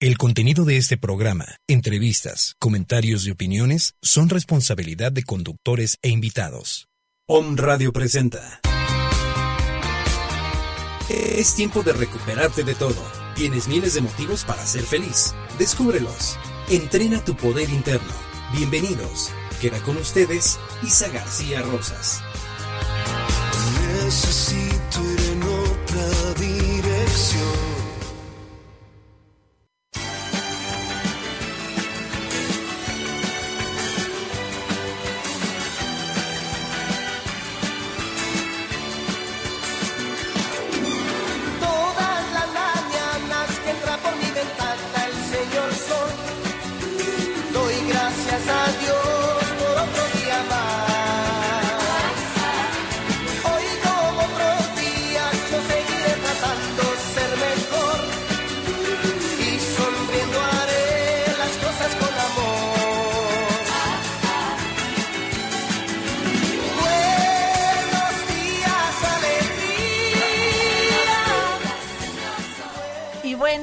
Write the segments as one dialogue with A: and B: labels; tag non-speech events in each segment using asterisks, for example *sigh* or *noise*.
A: El contenido de este programa, entrevistas, comentarios y opiniones son responsabilidad de conductores e invitados. Om Radio presenta. Es tiempo de recuperarte de todo. Tienes miles de motivos para ser feliz. Descúbrelos. Entrena tu poder interno. Bienvenidos. Queda con ustedes Isa García Rosas.
B: Necesito ir en otra dirección.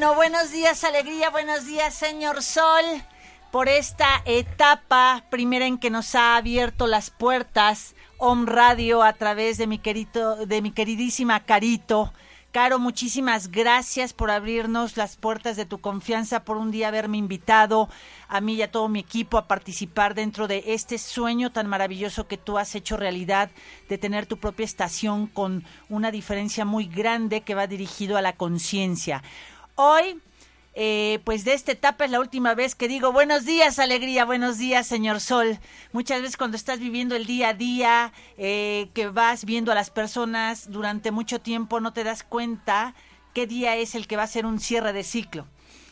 C: Bueno, buenos días, alegría, buenos días, señor Sol, por esta etapa primera en que nos ha abierto las puertas Om Radio a través de mi querido, de mi queridísima Carito. Caro, muchísimas gracias por abrirnos las puertas de tu confianza, por un día haberme invitado a mí y a todo mi equipo a participar dentro de este sueño tan maravilloso que tú has hecho realidad de tener tu propia estación con una diferencia muy grande que va dirigido a la conciencia. Hoy, eh, pues de esta etapa es la última vez que digo buenos días, alegría, buenos días, señor Sol. Muchas veces cuando estás viviendo el día a día, eh, que vas viendo a las personas durante mucho tiempo, no te das cuenta qué día es el que va a ser un cierre de ciclo.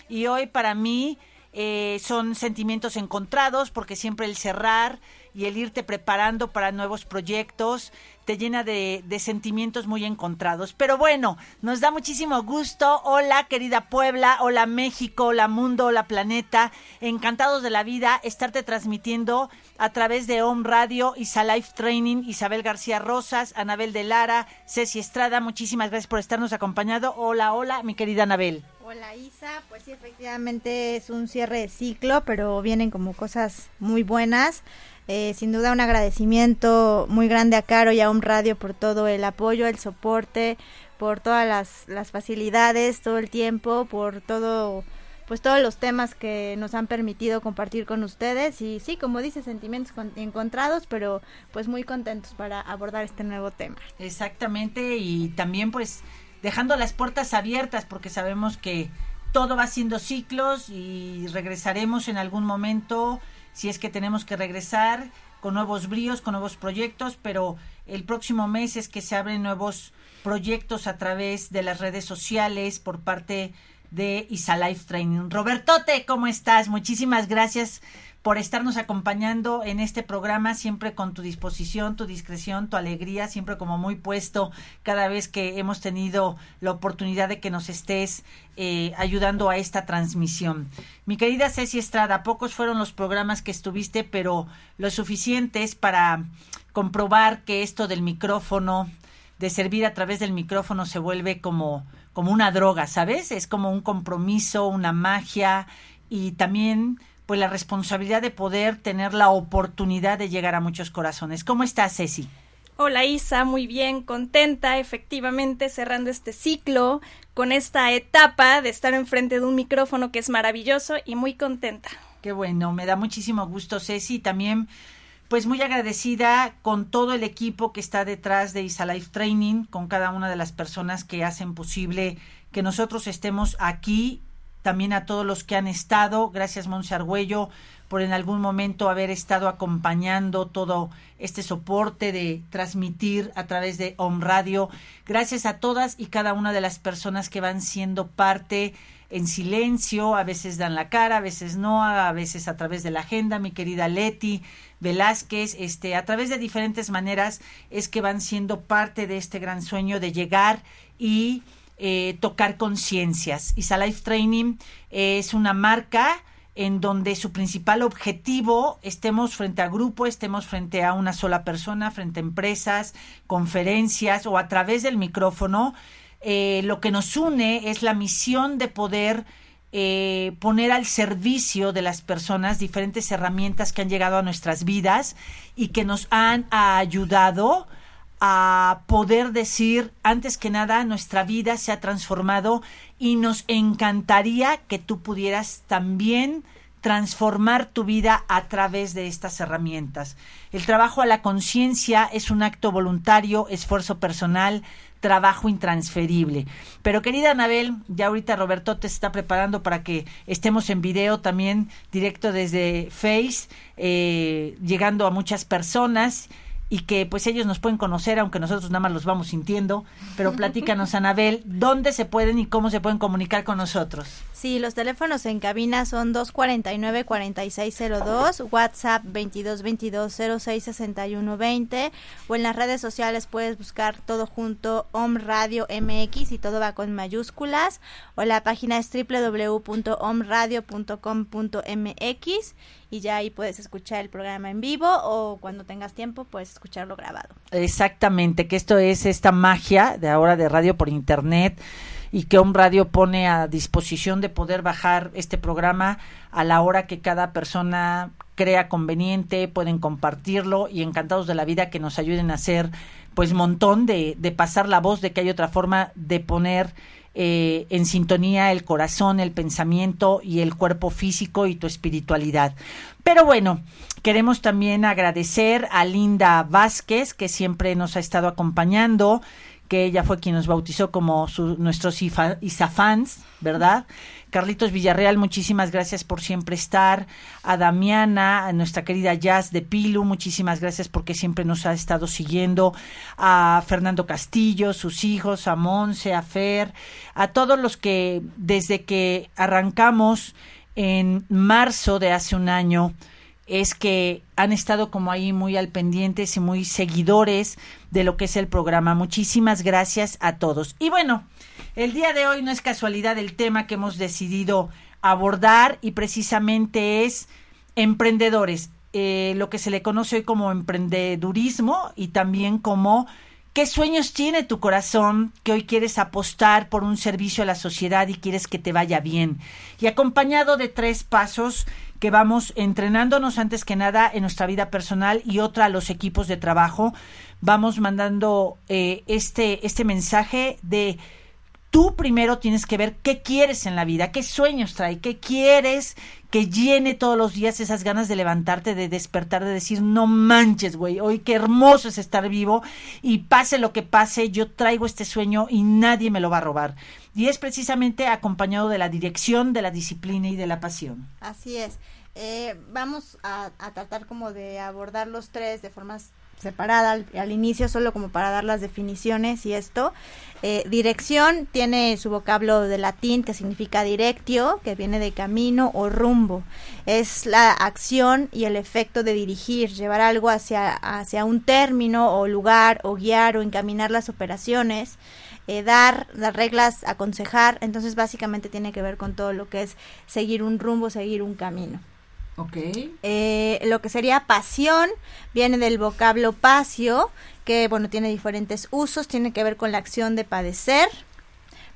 C: Y hoy para mí eh, son sentimientos encontrados porque siempre el cerrar y el irte preparando para nuevos proyectos te llena de, de sentimientos muy encontrados. Pero bueno, nos da muchísimo gusto. Hola querida Puebla, hola México, hola mundo, hola planeta. Encantados de la vida estarte transmitiendo a través de Home Radio, Isa Life Training, Isabel García Rosas, Anabel de Lara, Ceci Estrada. Muchísimas gracias por estarnos acompañado. Hola, hola, mi querida Anabel.
D: Hola Isa, pues sí, efectivamente es un cierre de ciclo, pero vienen como cosas muy buenas. Eh, sin duda un agradecimiento muy grande a Caro y a Home Radio por todo el apoyo, el soporte, por todas las, las facilidades, todo el tiempo, por todo, pues todos los temas que nos han permitido compartir con ustedes y sí, como dice, sentimientos con- encontrados, pero pues muy contentos para abordar este nuevo tema.
C: Exactamente, y también pues dejando las puertas abiertas porque sabemos que todo va siendo ciclos y regresaremos en algún momento si es que tenemos que regresar con nuevos bríos, con nuevos proyectos, pero el próximo mes es que se abren nuevos proyectos a través de las redes sociales por parte de Isa Life Training. Robertote, ¿cómo estás? Muchísimas gracias por estarnos acompañando en este programa, siempre con tu disposición, tu discreción, tu alegría, siempre como muy puesto cada vez que hemos tenido la oportunidad de que nos estés eh, ayudando a esta transmisión. Mi querida Ceci Estrada, pocos fueron los programas que estuviste, pero lo suficientes para comprobar que esto del micrófono, de servir a través del micrófono se vuelve como, como una droga, ¿sabes? Es como un compromiso, una magia y también pues la responsabilidad de poder tener la oportunidad de llegar a muchos corazones. ¿Cómo estás, Ceci?
E: Hola Isa, muy bien, contenta, efectivamente cerrando este ciclo con esta etapa de estar enfrente de un micrófono que es maravilloso y muy contenta.
C: Qué bueno, me da muchísimo gusto, Ceci, también pues muy agradecida con todo el equipo que está detrás de Isa Life Training, con cada una de las personas que hacen posible que nosotros estemos aquí también a todos los que han estado. Gracias, Monse Argüello, por en algún momento haber estado acompañando todo este soporte de transmitir a través de Home Radio. Gracias a todas y cada una de las personas que van siendo parte en silencio, a veces dan la cara, a veces no, a veces a través de la agenda, mi querida Leti Velázquez, este, a través de diferentes maneras es que van siendo parte de este gran sueño de llegar y eh, tocar conciencias. Isa Life Training es una marca en donde su principal objetivo estemos frente a grupo, estemos frente a una sola persona, frente a empresas, conferencias o a través del micrófono. Eh, lo que nos une es la misión de poder eh, poner al servicio de las personas diferentes herramientas que han llegado a nuestras vidas y que nos han ayudado a poder decir, antes que nada, nuestra vida se ha transformado y nos encantaría que tú pudieras también transformar tu vida a través de estas herramientas. El trabajo a la conciencia es un acto voluntario, esfuerzo personal, trabajo intransferible. Pero querida Anabel, ya ahorita Roberto te está preparando para que estemos en video también directo desde Face, eh, llegando a muchas personas y que pues ellos nos pueden conocer, aunque nosotros nada más los vamos sintiendo. Pero *laughs* platícanos, Anabel, ¿dónde se pueden y cómo se pueden comunicar con nosotros?
D: Sí, los teléfonos en cabina son 249-4602, WhatsApp 2222-066120 o en las redes sociales puedes buscar todo junto Om Radio MX y todo va con mayúsculas o la página es www.omradio.com.mx y ya ahí puedes escuchar el programa en vivo o cuando tengas tiempo puedes escucharlo grabado.
C: Exactamente, que esto es esta magia de ahora de radio por internet y que un radio pone a disposición de poder bajar este programa a la hora que cada persona crea conveniente, pueden compartirlo y encantados de la vida que nos ayuden a hacer pues montón de, de pasar la voz de que hay otra forma de poner eh, en sintonía el corazón, el pensamiento y el cuerpo físico y tu espiritualidad. Pero bueno, queremos también agradecer a Linda Vázquez, que siempre nos ha estado acompañando, que ella fue quien nos bautizó como nuestros Isafans, ¿verdad? Carlitos Villarreal, muchísimas gracias por siempre estar. A Damiana, a nuestra querida Jazz de Pilu, muchísimas gracias porque siempre nos ha estado siguiendo. A Fernando Castillo, sus hijos, a Monse, a Fer, a todos los que desde que arrancamos en marzo de hace un año, es que han estado como ahí muy al pendientes y muy seguidores de lo que es el programa. Muchísimas gracias a todos. Y bueno, el día de hoy no es casualidad el tema que hemos decidido abordar y precisamente es emprendedores, eh, lo que se le conoce hoy como emprendedurismo y también como qué sueños tiene tu corazón que hoy quieres apostar por un servicio a la sociedad y quieres que te vaya bien. Y acompañado de tres pasos que vamos entrenándonos antes que nada en nuestra vida personal y otra a los equipos de trabajo, vamos mandando eh, este, este mensaje de tú primero tienes que ver qué quieres en la vida, qué sueños trae, qué quieres que llene todos los días esas ganas de levantarte, de despertar, de decir, no manches, güey, hoy qué hermoso es estar vivo y pase lo que pase, yo traigo este sueño y nadie me lo va a robar. Y es precisamente acompañado de la dirección, de la disciplina y de la pasión.
D: Así es. Eh, vamos a, a tratar como de abordar los tres de formas separada al, inicio, solo como para dar las definiciones y esto. Eh, dirección tiene su vocablo de latín que significa directio, que viene de camino o rumbo. Es la acción y el efecto de dirigir, llevar algo hacia, hacia un término o lugar o guiar o encaminar las operaciones. Eh, dar las reglas, aconsejar, entonces básicamente tiene que ver con todo lo que es seguir un rumbo, seguir un camino.
C: Ok.
D: Eh, lo que sería pasión viene del vocablo pasio, que bueno, tiene diferentes usos, tiene que ver con la acción de padecer,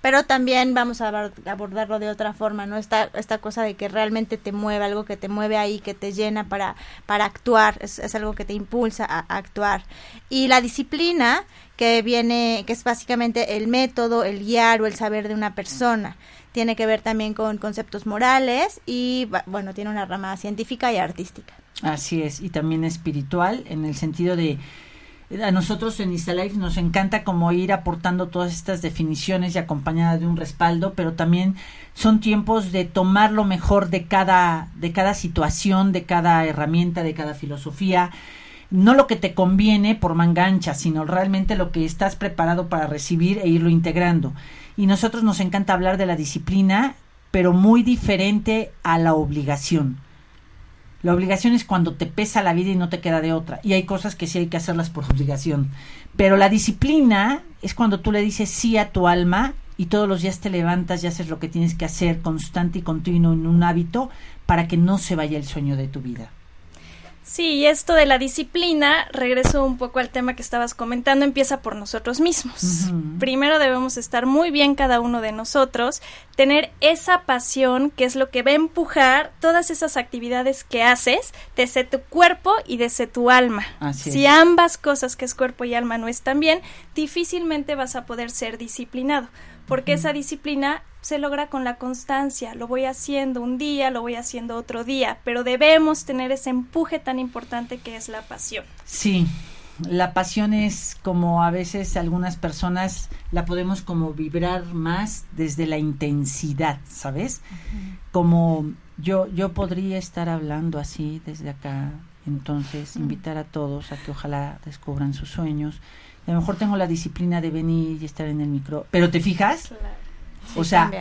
D: pero también vamos a abordarlo de otra forma, ¿no? Esta, esta cosa de que realmente te mueve, algo que te mueve ahí, que te llena para, para actuar, es, algo que te impulsa a, a actuar. Y la disciplina, que viene, que es básicamente el método, el guiar o el saber de una persona tiene que ver también con conceptos morales y, bueno, tiene una rama científica y artística.
C: Así es, y también espiritual, en el sentido de, a nosotros en Instalife nos encanta como ir aportando todas estas definiciones y acompañada de un respaldo, pero también son tiempos de tomar lo mejor de cada, de cada situación, de cada herramienta, de cada filosofía, no lo que te conviene por mangancha, sino realmente lo que estás preparado para recibir e irlo integrando y nosotros nos encanta hablar de la disciplina, pero muy diferente a la obligación. La obligación es cuando te pesa la vida y no te queda de otra. Y hay cosas que sí hay que hacerlas por *laughs* obligación. Pero la disciplina es cuando tú le dices sí a tu alma y todos los días te levantas y haces lo que tienes que hacer constante y continuo en un hábito para que no se vaya el sueño de tu vida.
E: Sí, y esto de la disciplina, regreso un poco al tema que estabas comentando, empieza por nosotros mismos. Primero debemos estar muy bien cada uno de nosotros, tener esa pasión que es lo que va a empujar todas esas actividades que haces desde tu cuerpo y desde tu alma. si ambas cosas que es cuerpo y alma no están bien, difícilmente vas a poder ser disciplinado porque esa disciplina se logra con la constancia, lo voy haciendo un día, lo voy haciendo otro día, pero debemos tener ese empuje tan importante que es la pasión.
C: Sí, la pasión es como a veces algunas personas la podemos como vibrar más desde la intensidad, ¿sabes? Como yo yo podría estar hablando así desde acá, entonces invitar a todos a que ojalá descubran sus sueños a lo mejor tengo la disciplina de venir y estar en el micro. Pero ¿te fijas? o sea,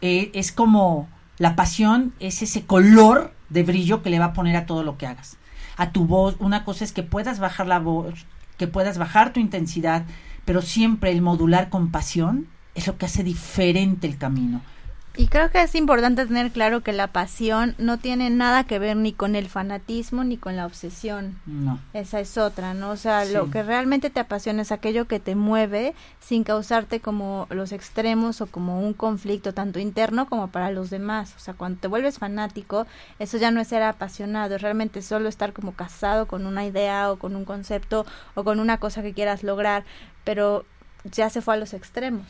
C: eh, es como la pasión, es ese color de brillo que le va a poner a todo lo que hagas. A tu voz, una cosa es que puedas bajar la voz, que puedas bajar tu intensidad, pero siempre el modular con pasión es lo que hace diferente el camino.
D: Y creo que es importante tener claro que la pasión no tiene nada que ver ni con el fanatismo ni con la obsesión.
C: No.
D: Esa es otra, ¿no? O sea, lo que realmente te apasiona es aquello que te mueve sin causarte como los extremos o como un conflicto tanto interno como para los demás. O sea, cuando te vuelves fanático, eso ya no es ser apasionado, es realmente solo estar como casado con una idea o con un concepto o con una cosa que quieras lograr, pero ya se fue a los extremos.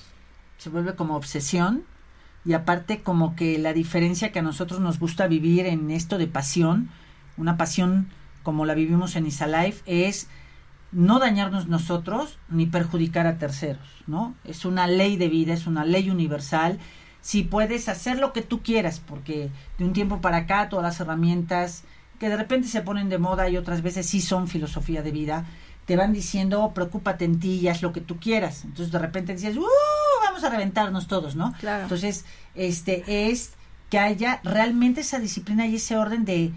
C: Se vuelve como obsesión y aparte como que la diferencia que a nosotros nos gusta vivir en esto de pasión, una pasión como la vivimos en Isalife, es no dañarnos nosotros ni perjudicar a terceros, ¿no? Es una ley de vida, es una ley universal. Si puedes hacer lo que tú quieras, porque de un tiempo para acá todas las herramientas que de repente se ponen de moda y otras veces sí son filosofía de vida, te van diciendo, oh, preocúpate en ti y haz lo que tú quieras. Entonces de repente dices, ¡uh! Vamos a reventarnos todos, ¿no?
D: Claro.
C: Entonces, este es que haya realmente esa disciplina y ese orden de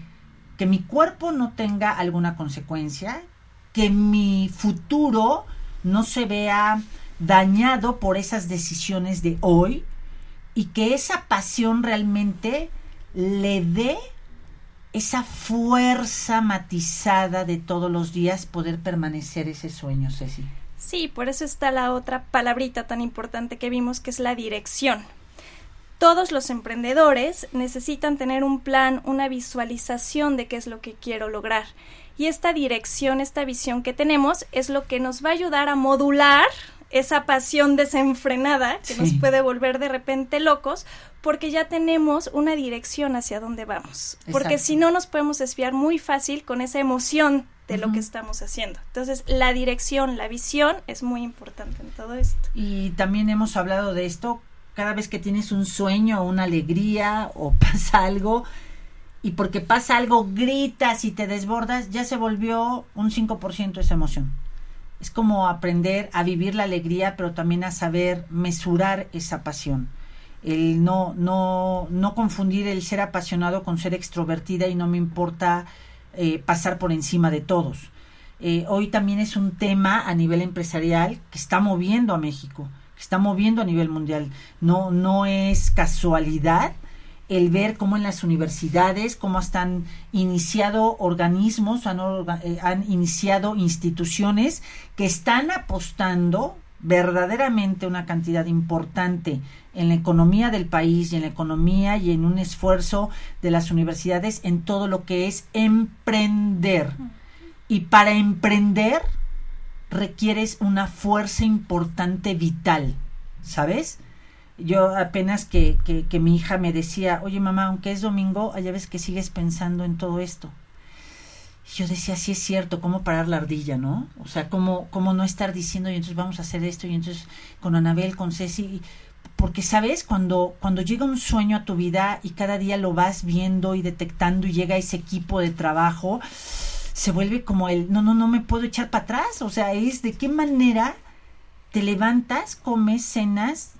C: que mi cuerpo no tenga alguna consecuencia, que mi futuro no se vea dañado por esas decisiones de hoy y que esa pasión realmente le dé esa fuerza matizada de todos los días poder permanecer ese sueño, Ceci.
E: Sí, por eso está la otra palabrita tan importante que vimos, que es la dirección. Todos los emprendedores necesitan tener un plan, una visualización de qué es lo que quiero lograr. Y esta dirección, esta visión que tenemos es lo que nos va a ayudar a modular esa pasión desenfrenada que nos puede volver de repente locos porque ya tenemos una dirección hacia dónde vamos. Porque si no nos podemos desviar muy fácil con esa emoción de lo que estamos haciendo. Entonces, la dirección, la visión es muy importante en todo esto.
C: Y también hemos hablado de esto cada vez que tienes un sueño o una alegría o *laughs* pasa algo y porque pasa algo gritas y te desbordas, ya se volvió un 5% esa emoción es como aprender a vivir la alegría, pero también a saber mesurar esa pasión. El no, no, no confundir el ser apasionado con ser extrovertida y no me importa eh, pasar por encima de todos. Eh, hoy también es un tema a nivel empresarial que está moviendo a México, que está moviendo a nivel mundial. No, no es casualidad el ver cómo en las universidades, cómo están iniciado organismos, han, eh, han iniciado instituciones que están apostando verdaderamente una cantidad importante en la economía del país y en la economía y en un esfuerzo de las universidades en todo lo que es emprender. Y para emprender requieres una fuerza importante vital, ¿sabes? yo apenas que, que, mi hija me decía, oye mamá, aunque es domingo, ya ves que sigues pensando en todo esto. Yo decía, sí es cierto, ¿cómo parar la ardilla, no? O sea, ¿cómo, cómo no estar diciendo, y entonces vamos a hacer esto, y entonces con Anabel, con Ceci, porque sabes, cuando, cuando llega un sueño a tu vida y cada día lo vas viendo y detectando y llega ese equipo de trabajo, se vuelve como el, no, no, no me puedo echar para atrás, o sea, es de qué manera te levantas, comes, cenas,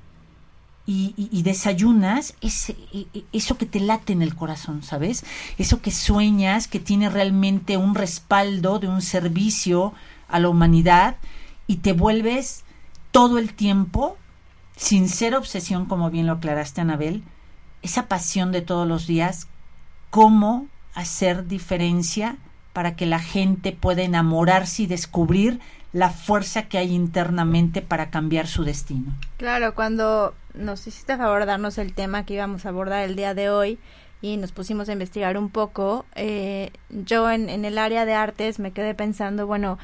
C: y, desayunas ese, e- e- eso que te late en el corazón, ¿sabes? Eso que sueñas, que tiene realmente un respaldo de un servicio a la humanidad y te vuelves todo el tiempo, sin ser obsesión, como bien lo aclaraste, Anabel, esa pasión de todos los días, cómo hacer diferencia para que la gente pueda enamorarse y descubrir la fuerza que hay internamente para cambiar su destino.
D: Claro, cuando nos hiciste favor darnos el tema que íbamos a abordar el día de hoy y nos pusimos a investigar un poco, eh, yo en el área de artes me quedé pensando, bueno,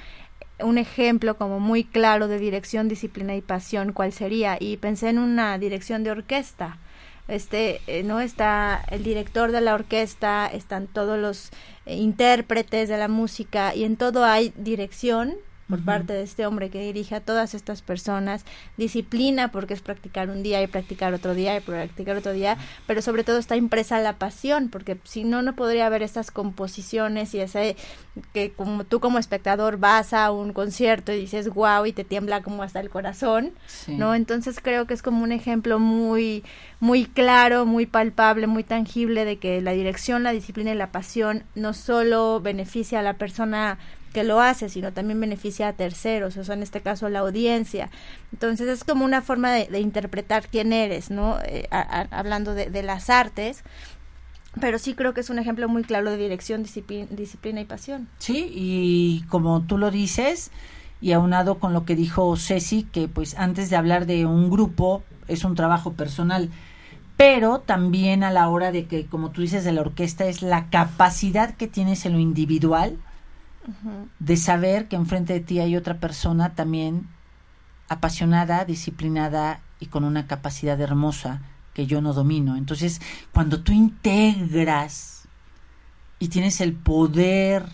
D: un ejemplo como muy claro de dirección, disciplina y pasión, ¿cuál sería? Y pensé en una dirección de orquesta. Este, eh, no está el director de la orquesta, están todos los eh, intérpretes de la música y en todo hay dirección por parte de este hombre que dirige a todas estas personas, disciplina porque es practicar un día y practicar otro día y practicar otro día, pero sobre todo está impresa la pasión, porque si no, no podría haber estas composiciones y ese que como tú como espectador vas a un concierto y dices wow y te tiembla como hasta el corazón,
C: Sí.
D: ¿no? Entonces creo que es como un ejemplo muy, muy claro, muy palpable, muy tangible de que la dirección, la disciplina y la pasión no solo beneficia a la persona que lo hace, sino también beneficia a terceros, o sea, en este caso la audiencia. Entonces es como una forma de, interpretar quién eres, ¿no? Eh, hablando de, de las artes, pero sí creo que es un ejemplo muy claro de dirección, disciplina, disciplina y pasión.
C: Sí, y como tú lo dices, y aunado con lo que dijo Ceci, que pues antes de hablar de un grupo es un trabajo personal, pero también a la hora de que, como tú dices, de la orquesta es la capacidad que tienes en lo individual de saber que enfrente de ti hay otra persona también apasionada, disciplinada y con una capacidad hermosa que yo no domino. Entonces, cuando tú integras y tienes el poder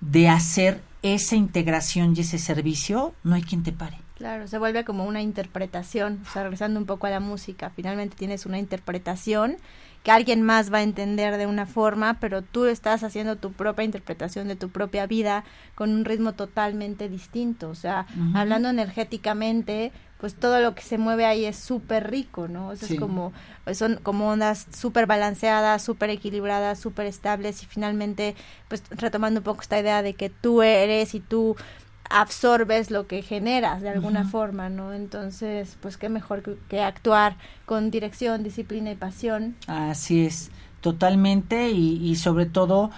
C: de hacer esa integración y ese servicio, no hay quien te pare.
D: Claro, se vuelve como una interpretación, o sea, regresando un poco a la música, finalmente tienes una interpretación que alguien más va a entender de una forma, pero tú estás haciendo tu propia interpretación de tu propia vida con un ritmo totalmente distinto, o sea, hablando energéticamente, pues todo lo que se mueve ahí es súper rico, ¿no?
C: Sí.
D: es como, son como ondas súper balanceadas, súper equilibradas, súper estables y finalmente, pues retomando un poco esta idea de que tú eres y tú absorbes lo que generas de alguna forma, ¿no? Entonces, pues qué mejor que, que actuar con dirección, disciplina y pasión.
C: Así es, totalmente y, y sobre todo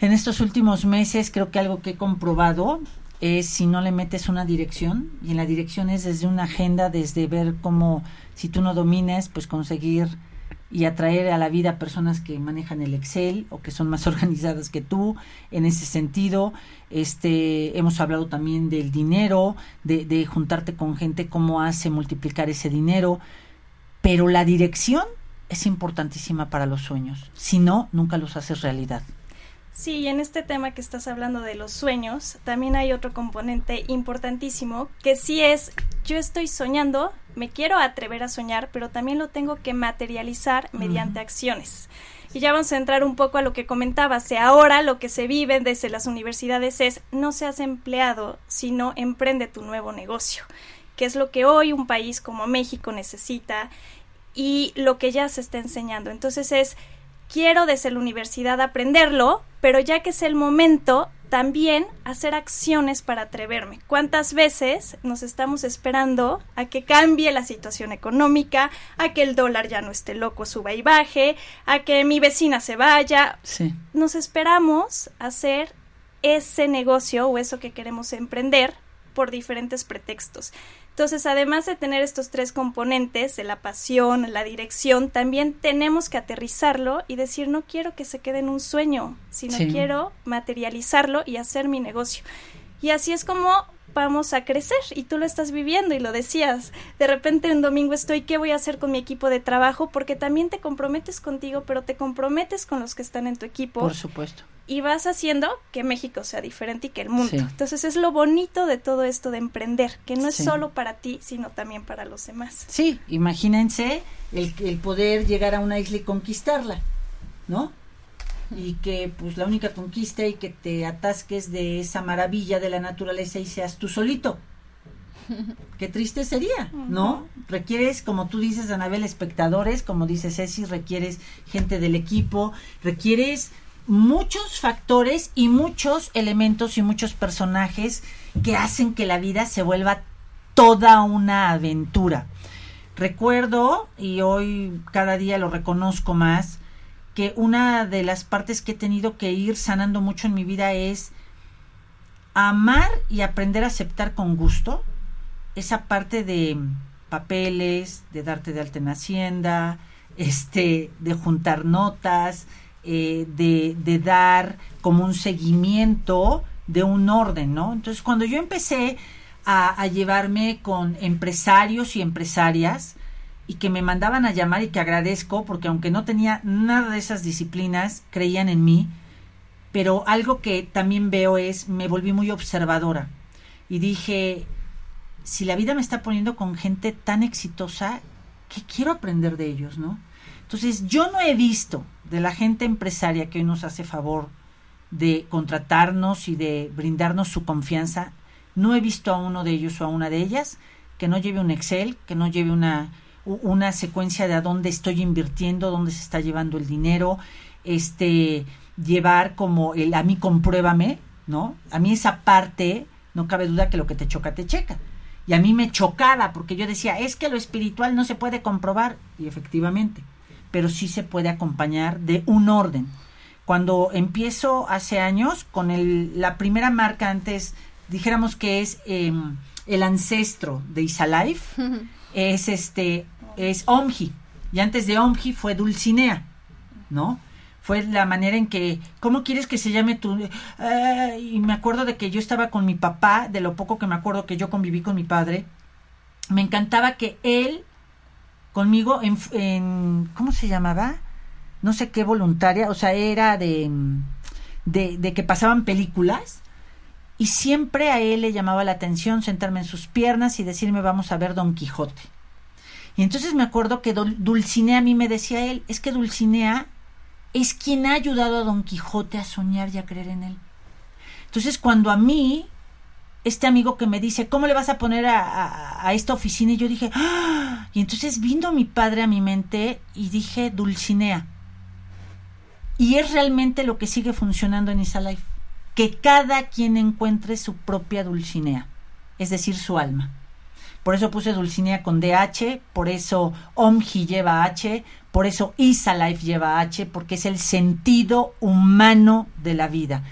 C: en estos últimos meses creo que algo que he comprobado es si no le metes una dirección y en la dirección es desde una agenda, desde ver cómo si tú no dominas, pues conseguir y atraer a la vida personas que manejan el Excel o que son más *laughs* organizadas que tú en ese sentido. Este, hemos hablado también del dinero, de, de juntarte con gente, cómo hace multiplicar ese dinero, pero la dirección es importantísima para los sueños. Si no, nunca los haces realidad.
E: Sí, y en este tema que estás hablando de los sueños, también hay otro componente importantísimo que sí es, yo estoy soñando, me quiero atrever a soñar, pero también lo tengo que materializar mediante acciones. Y ya vamos a entrar un poco a lo que comentabas, ahora lo que se vive desde las universidades es no seas empleado, sino emprende tu nuevo negocio, que es lo que hoy un país como México necesita y lo que ya se está enseñando. Entonces es quiero desde la universidad aprenderlo, pero ya que es el momento, también hacer acciones para atreverme. ¿Cuántas veces nos estamos esperando a que cambie la situación económica, a que el dólar ya no esté loco, suba y baje, a que mi vecina se vaya?
C: Sí.
E: Nos esperamos hacer ese negocio o eso que queremos emprender por diferentes pretextos. Entonces, además de tener estos tres componentes de la pasión, la dirección, también tenemos que aterrizarlo y decir, no quiero que se quede en un sueño, sino
C: Sí.
E: quiero materializarlo y hacer mi negocio. Y así es como vamos a crecer y tú lo estás viviendo y lo decías. De repente un domingo estoy, ¿qué voy a hacer con mi equipo de trabajo? Porque también te comprometes contigo, pero te comprometes con los que están en tu equipo
C: Por supuesto.
E: y vas haciendo que México sea diferente y que el mundo.
C: Sí.
E: Entonces es lo bonito de todo esto de emprender, que no es
C: Sí.
E: solo para ti, sino también para los demás.
C: Sí, imagínense el, el poder llegar a una isla y conquistarla, ¿no? Y que pues la única conquista y que te atasques de esa maravilla de la naturaleza y seas tú solito. *laughs* Qué triste sería, ¿no? Requieres, como tú dices, Anabel, espectadores, como dice Ceci, requieres gente del equipo, requieres muchos factores y muchos elementos y muchos personajes que hacen que la vida se vuelva toda una aventura. Recuerdo, y hoy cada día lo reconozco más, que una de las partes que he tenido que ir sanando mucho en mi vida es amar y aprender a aceptar con gusto esa parte de papeles, de darte de alta en Hacienda, este, de juntar notas, eh, de, dar como un seguimiento de un orden, ¿no? Entonces, cuando yo empecé a llevarme con empresarios y empresarias, y que me mandaban a llamar y que agradezco porque aunque no tenía nada de esas disciplinas, creían en mí, pero algo que también veo es, me volví muy observadora y dije, si la vida me está poniendo con gente tan exitosa, que quiero aprender de ellos, ¿no? Entonces, yo no he visto de la gente empresaria que hoy nos hace favor de contratarnos y de brindarnos su confianza, no he visto a uno de ellos o a una de ellas que no lleve un Excel, que no lleve una una secuencia de a dónde estoy invirtiendo, dónde se está llevando el dinero, este, llevar como el a mí compruébame, ¿no? A mí esa parte, no cabe duda que lo que te choca, te checa. Y a mí me chocaba porque yo decía, es que lo espiritual no se puede comprobar, y efectivamente, pero sí se puede acompañar de un orden. Cuando empiezo hace años con el, la primera marca antes, dijéramos que es em, el ancestro de Isalife, *laughs* es este es Omji. Y antes de Omji fue Dulcinea, ¿no? Fue la manera en que, ¿cómo quieres que se llame tu...? Eh, y me acuerdo de que yo estaba con mi papá, de lo poco que me acuerdo que yo conviví con mi padre. Me encantaba que él, conmigo, en, ¿cómo se llamaba? No sé qué voluntaria, o sea, era de, de que pasaban películas y siempre a él le llamaba la atención sentarme en sus piernas y decirme vamos a ver Don Quijote. Y entonces me acuerdo que Dulcinea a mí me decía él, es que Dulcinea es quien ha ayudado a Don Quijote a soñar y a creer en él. Entonces cuando a mí, este amigo que me dice, ¿cómo le vas a poner a, esta oficina? Y yo dije, ¡Ah! y entonces vino mi padre a mi mente y dije, Dulcinea. Y es realmente lo que sigue funcionando en Isalife, que cada quien encuentre su propia Dulcinea, es decir, su alma. Por eso puse Dulcinea con DH, por eso Omji lleva H, por eso Isalife lleva H, porque es el sentido humano de la vida.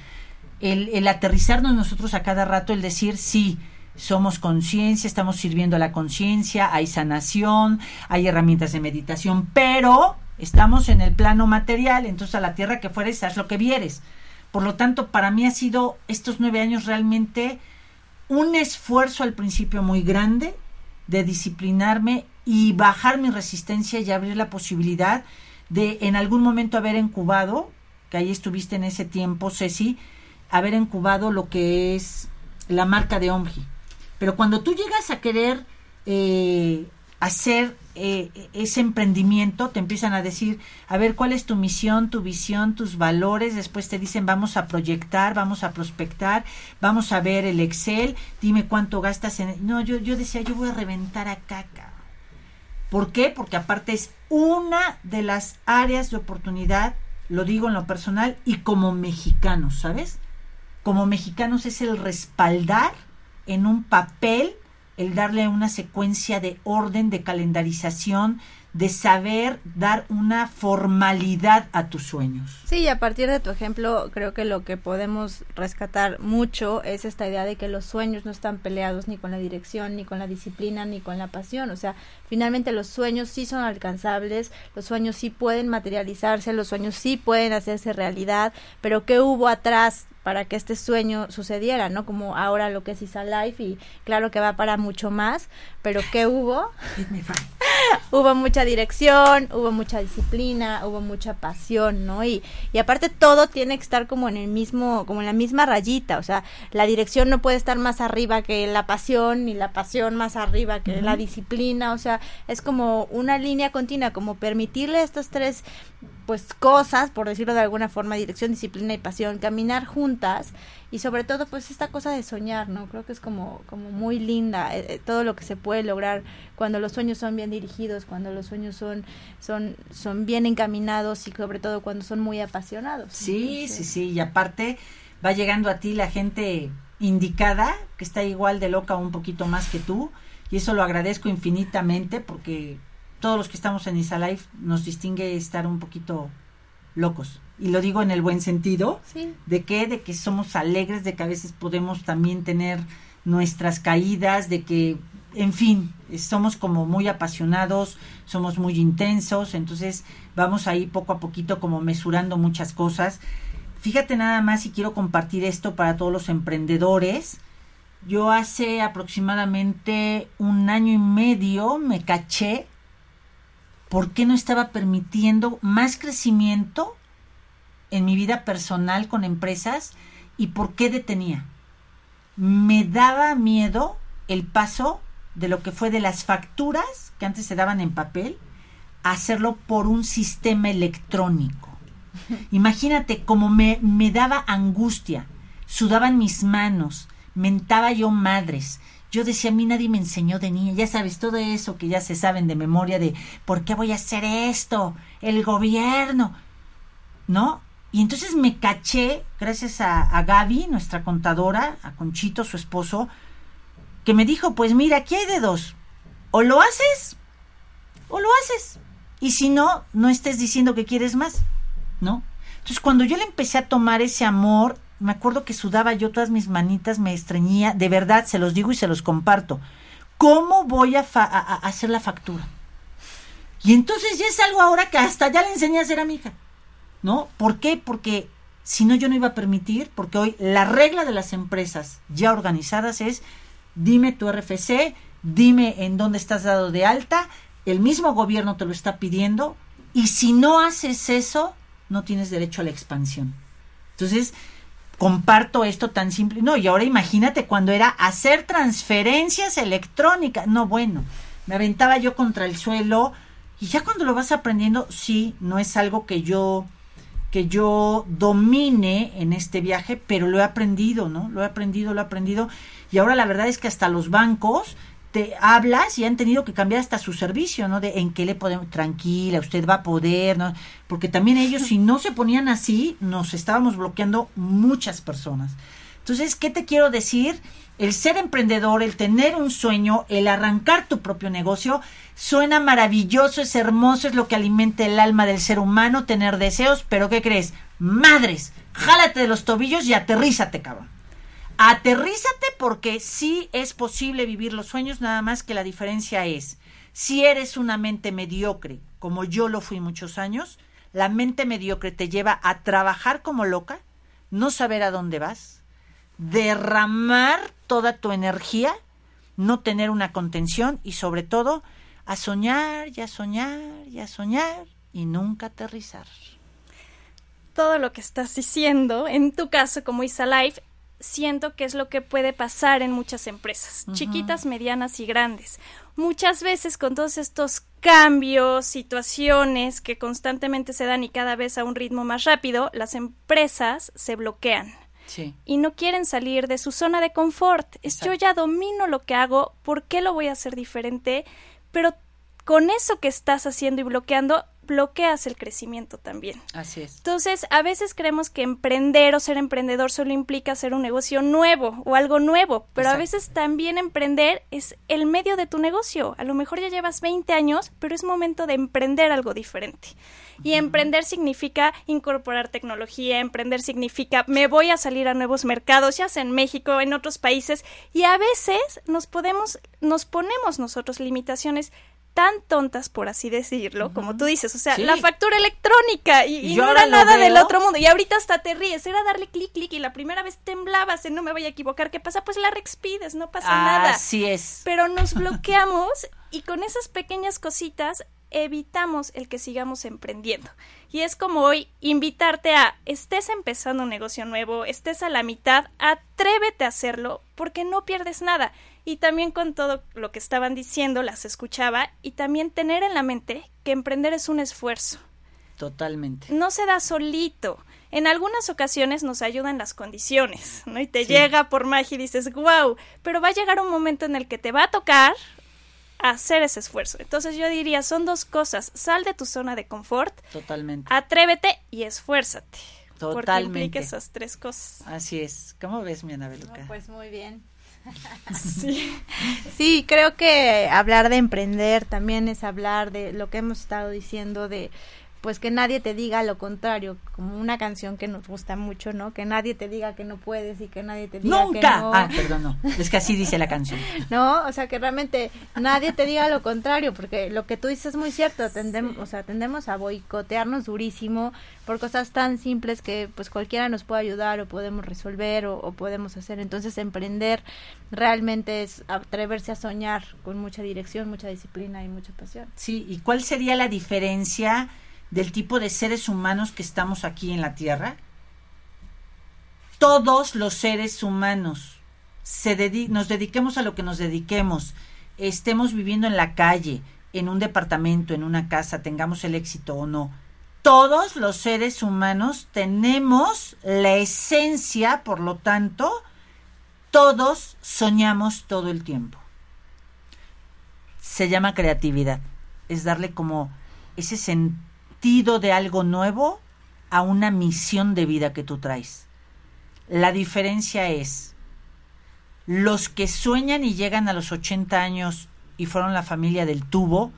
C: El, el aterrizarnos nosotros a cada rato, el decir, sí, somos conciencia, estamos sirviendo a la conciencia, hay sanación, hay herramientas de meditación, pero estamos en el plano material, entonces a la tierra que fueres, haz lo que vieres. Por lo tanto, para mí ha sido estos nueve años realmente un esfuerzo al principio muy grande de disciplinarme y bajar mi resistencia y abrir la posibilidad de en algún momento haber incubado, que ahí estuviste en ese tiempo, Ceci, haber incubado lo que es la marca de Omji. Pero cuando tú llegas a querer eh, hacer eh, ese emprendimiento, te empiezan a decir, a ver, ¿cuál es tu misión, tu visión, tus valores? Después te dicen, vamos a proyectar, vamos a prospectar, vamos a ver el Excel, dime cuánto gastas en... No, yo, yo decía, yo voy a reventar a caca. ¿Por qué? Porque aparte es una de las áreas de oportunidad, lo digo en lo personal, y como mexicanos, ¿sabes? Como mexicanos es el respaldar en un papel el darle una secuencia de orden, de calendarización, de saber dar una formalidad a tus sueños.
D: Sí, a partir de tu ejemplo, creo que lo que podemos rescatar mucho es esta idea de que los sueños no están peleados ni con la dirección, ni con la disciplina, ni con la pasión. O sea, finalmente los sueños sí son alcanzables, los sueños sí pueden materializarse, los sueños sí pueden hacerse realidad, pero ¿qué hubo atrás para que este sueño sucediera, ¿no? Como ahora lo que es Isa Life y claro que va para mucho más, pero ¿qué hubo? *laughs* hubo mucha dirección, hubo mucha disciplina, hubo mucha pasión, ¿no? Y, y aparte todo tiene que estar como en el mismo, como en la misma rayita, o sea, la dirección no puede estar más arriba que la pasión, ni la pasión más arriba que la disciplina, o sea, es como una línea continua, como permitirle a estos tres pues cosas, por decirlo de alguna forma, dirección, disciplina y pasión, caminar juntas y sobre todo pues esta cosa de soñar, ¿no? Creo que es como, como muy linda eh, eh, todo lo que se puede lograr cuando los sueños son bien dirigidos, cuando los sueños son, son, son bien encaminados y sobre todo cuando son muy apasionados.
C: Sí, sí, sí, y aparte va llegando a ti la gente indicada, que está igual de loca un poquito más que tú, y eso lo agradezco infinitamente porque todos los que estamos en Isalife nos distingue estar un poquito locos. Y lo digo en el buen sentido. ¿De qué? De que somos alegres, de que a veces podemos también tener nuestras caídas, de que, en fin, somos como muy apasionados, somos muy intensos, entonces vamos ahí poco a poquito como mesurando muchas cosas. Fíjate nada más y quiero compartir esto para todos los emprendedores. Yo hace aproximadamente un año y medio me caché ¿por qué no estaba permitiendo más crecimiento en mi vida personal con empresas y por qué detenía? Me daba miedo el paso de lo que fue de las facturas que antes se daban en papel a hacerlo por un sistema electrónico. *laughs* Imagínate cómo me, me daba angustia, sudaban mis manos, mentaba yo madres, yo decía, a mí nadie me enseñó de niña, ya sabes, todo eso que ya se saben de memoria de, ¿por qué voy a hacer esto? El gobierno, ¿no? Y entonces me caché, gracias a, a Gaby, nuestra contadora, a Conchito, su esposo, que me dijo, pues mira, aquí hay de dos, o lo haces, o lo haces, y si no, no estés diciendo que quieres más, ¿no? Entonces cuando yo le empecé a tomar ese amor me acuerdo que sudaba yo todas mis manitas, me estreñía, de verdad, se los digo y se los comparto. ¿Cómo voy a, hacer la factura? Y entonces ya es algo ahora que hasta ya le enseñé a hacer a mi hija. ¿No? ¿Por qué? Porque si no yo no iba a permitir, porque hoy la regla de las empresas ya organizadas es dime tu RFC, dime en dónde estás dado de alta, el mismo gobierno te lo está pidiendo y si no haces eso, no tienes derecho a la expansión. Entonces, comparto esto tan simple. No, y ahora imagínate cuando era hacer transferencias electrónicas. No, bueno, me aventaba yo contra el suelo y ya cuando lo vas aprendiendo, sí, no es algo que yo que yo domine en este viaje, pero lo he aprendido, ¿no? Lo he aprendido, lo he aprendido. Y ahora la verdad es que hasta los bancos te hablas y han tenido que cambiar hasta su servicio, ¿no? De en qué le podemos, tranquila, usted va a poder, ¿no? Porque también ellos, si no se ponían así, nos estábamos bloqueando muchas personas. Entonces, ¿qué te quiero decir? El ser emprendedor, el tener un sueño, el arrancar tu propio negocio, suena maravilloso, es hermoso, es lo que alimenta el alma del ser humano, tener deseos, pero ¿qué crees? Madres, jálate de los tobillos y aterrízate, cabrón. Aterrízate porque sí es posible vivir los sueños, nada más que la diferencia es, si eres una mente mediocre, como yo lo fui muchos años, la mente mediocre te lleva a trabajar como loca, no saber a dónde vas, derramar toda tu energía, no tener una contención y sobre todo a soñar y a soñar y a soñar y nunca aterrizar.
E: Todo lo que estás diciendo, en tu caso como Isa Life, siento que es lo que puede pasar en muchas empresas, chiquitas, medianas y grandes. Muchas veces con todos estos cambios, situaciones que constantemente se dan y cada vez a un ritmo más rápido, las empresas se bloquean. Y no quieren salir de su zona de confort. Es yo ya domino lo que hago, ¿por qué lo voy a hacer diferente? Pero con eso que estás haciendo y bloqueando, bloqueas el crecimiento también.
C: Así es.
E: Entonces, a veces creemos que emprender o ser emprendedor solo implica hacer un negocio nuevo o algo nuevo, pero a veces también emprender es el medio de tu negocio. A lo mejor ya llevas 20 años, pero es momento de emprender algo diferente. Y emprender significa incorporar tecnología, emprender significa me voy a salir a nuevos mercados, ya sea en México, en otros países, y a veces nos podemos, nos ponemos nosotros limitaciones tan tontas, por así decirlo, como tú dices, o sea, la factura electrónica y, no era nada del otro mundo. Y ahorita hasta te ríes, era darle clic, clic y la primera vez temblabas, no me voy a equivocar, ¿qué pasa? Pues la reexpides, no pasa nada.
C: Así es.
E: Pero nos bloqueamos y con esas pequeñas cositas evitamos el que sigamos emprendiendo. Y es como hoy invitarte a, estés empezando un negocio nuevo, estés a la mitad, atrévete a hacerlo porque no pierdes nada y también con todo lo que estaban diciendo las escuchaba y también tener en la mente que emprender es un esfuerzo.
C: Totalmente.
E: No se da solito. En algunas ocasiones nos ayudan las condiciones, ¿no? Y te
C: Sí.
E: llega por magia y dices, wow, pero va a llegar un momento en el que te va a tocar hacer ese esfuerzo. Entonces yo diría, son dos cosas, sal de tu zona de confort,
C: Totalmente.
E: atrévete y esfuérzate. Porque
C: Totalmente.
E: implica esas tres cosas.
C: Así es. ¿Cómo ves, mi Ana Beluca?
D: Pues muy bien.
E: Sí.
D: Sí, creo que hablar de emprender también es hablar de lo que hemos estado diciendo de pues que nadie te diga lo contrario, como una canción que nos gusta mucho, ¿no? Que nadie te diga que no puedes y que nadie te diga que
C: ¡Nunca!
D: no.
C: Ah, perdón, no. Es que así dice la canción. *laughs*
D: No, o sea, que realmente nadie te diga lo contrario, porque lo que tú dices es muy cierto, tendemos, o sea, tendemos a boicotearnos durísimo por cosas tan simples que pues cualquiera nos puede ayudar o podemos resolver o, o podemos hacer. Entonces, emprender realmente es atreverse a soñar con mucha dirección, mucha disciplina y mucha pasión.
C: Sí, ¿y cuál sería la diferencia del tipo de seres humanos que estamos aquí en la Tierra? Todos los seres humanos, se nos dediquemos a lo que nos dediquemos, estemos viviendo en la calle, en un departamento, en una casa, tengamos el éxito o no. Todos los seres humanos tenemos la esencia, por lo tanto, todos soñamos todo el tiempo se llama creatividad. Es darle como ese sentido de algo nuevo a una misión de vida que tú traes. La diferencia es los que sueñan y llegan a los 80 años y fueron la familia del tubo,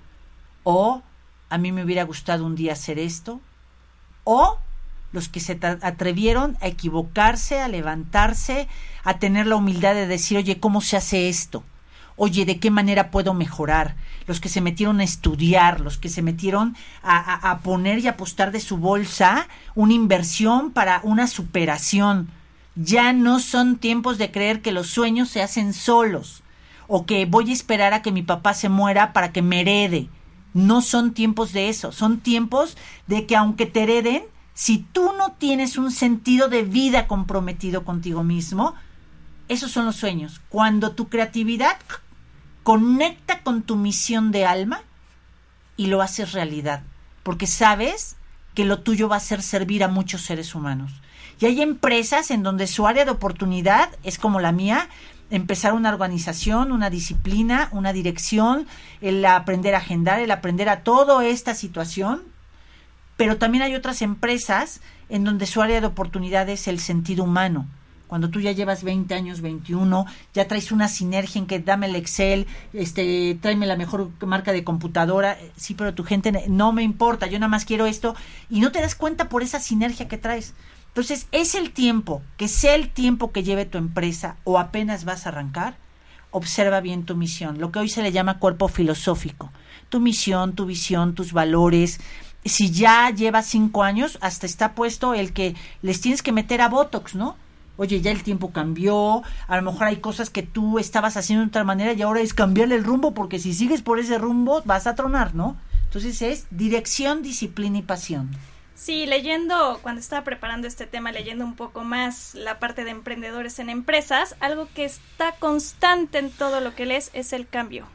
C: o a mí me hubiera gustado un día hacer esto, o los que se atrevieron a equivocarse, a levantarse, a tener la humildad de decir, oye, ¿cómo se hace esto? Oye, ¿de qué manera puedo mejorar? Los que se metieron a estudiar, los que se metieron a, a- poner y apostar de su bolsa una inversión para una superación. Ya no son tiempos de creer que los sueños se hacen solos o que voy a esperar a que mi papá se muera para que me herede. No son tiempos de eso, son tiempos de que aunque te hereden, si tú no tienes un sentido de vida comprometido contigo mismo, esos son los sueños. Cuando tu creatividad conecta con tu misión de alma y lo haces realidad, porque sabes que lo tuyo va a ser servir a muchos seres humanos. Y hay empresas en donde su área de oportunidad es como la mía, empezar una organización, una disciplina, una dirección, el aprender a agendar, el aprender a toda esta situación, pero también hay otras empresas en donde su área de oportunidad es el sentido humano. Cuando tú ya llevas 20 años, 21, ya traes una sinergia en que dame el Excel, este, tráeme la mejor marca de computadora, eh, sí, pero tu gente no me importa, yo nada más quiero esto, y no te das cuenta por esa sinergia que traes. Entonces, es el tiempo, que sea el tiempo que lleve tu empresa o apenas vas a arrancar, observa bien tu misión, lo que hoy se le llama cuerpo filosófico. Tu misión, tu visión, tus valores. Si ya llevas cinco años, hasta está puesto el que les tienes que meter a Botox, ¿no? Oye, ya el tiempo cambió, a lo mejor hay cosas que tú estabas haciendo de otra manera y ahora es cambiarle el rumbo porque si sigues por ese rumbo vas a tronar, ¿no? Entonces es dirección, disciplina y pasión.
E: Sí, leyendo, cuando estaba preparando este tema, leyendo un poco más la parte de emprendedores en empresas, algo que está constante en todo lo que lees es el cambio.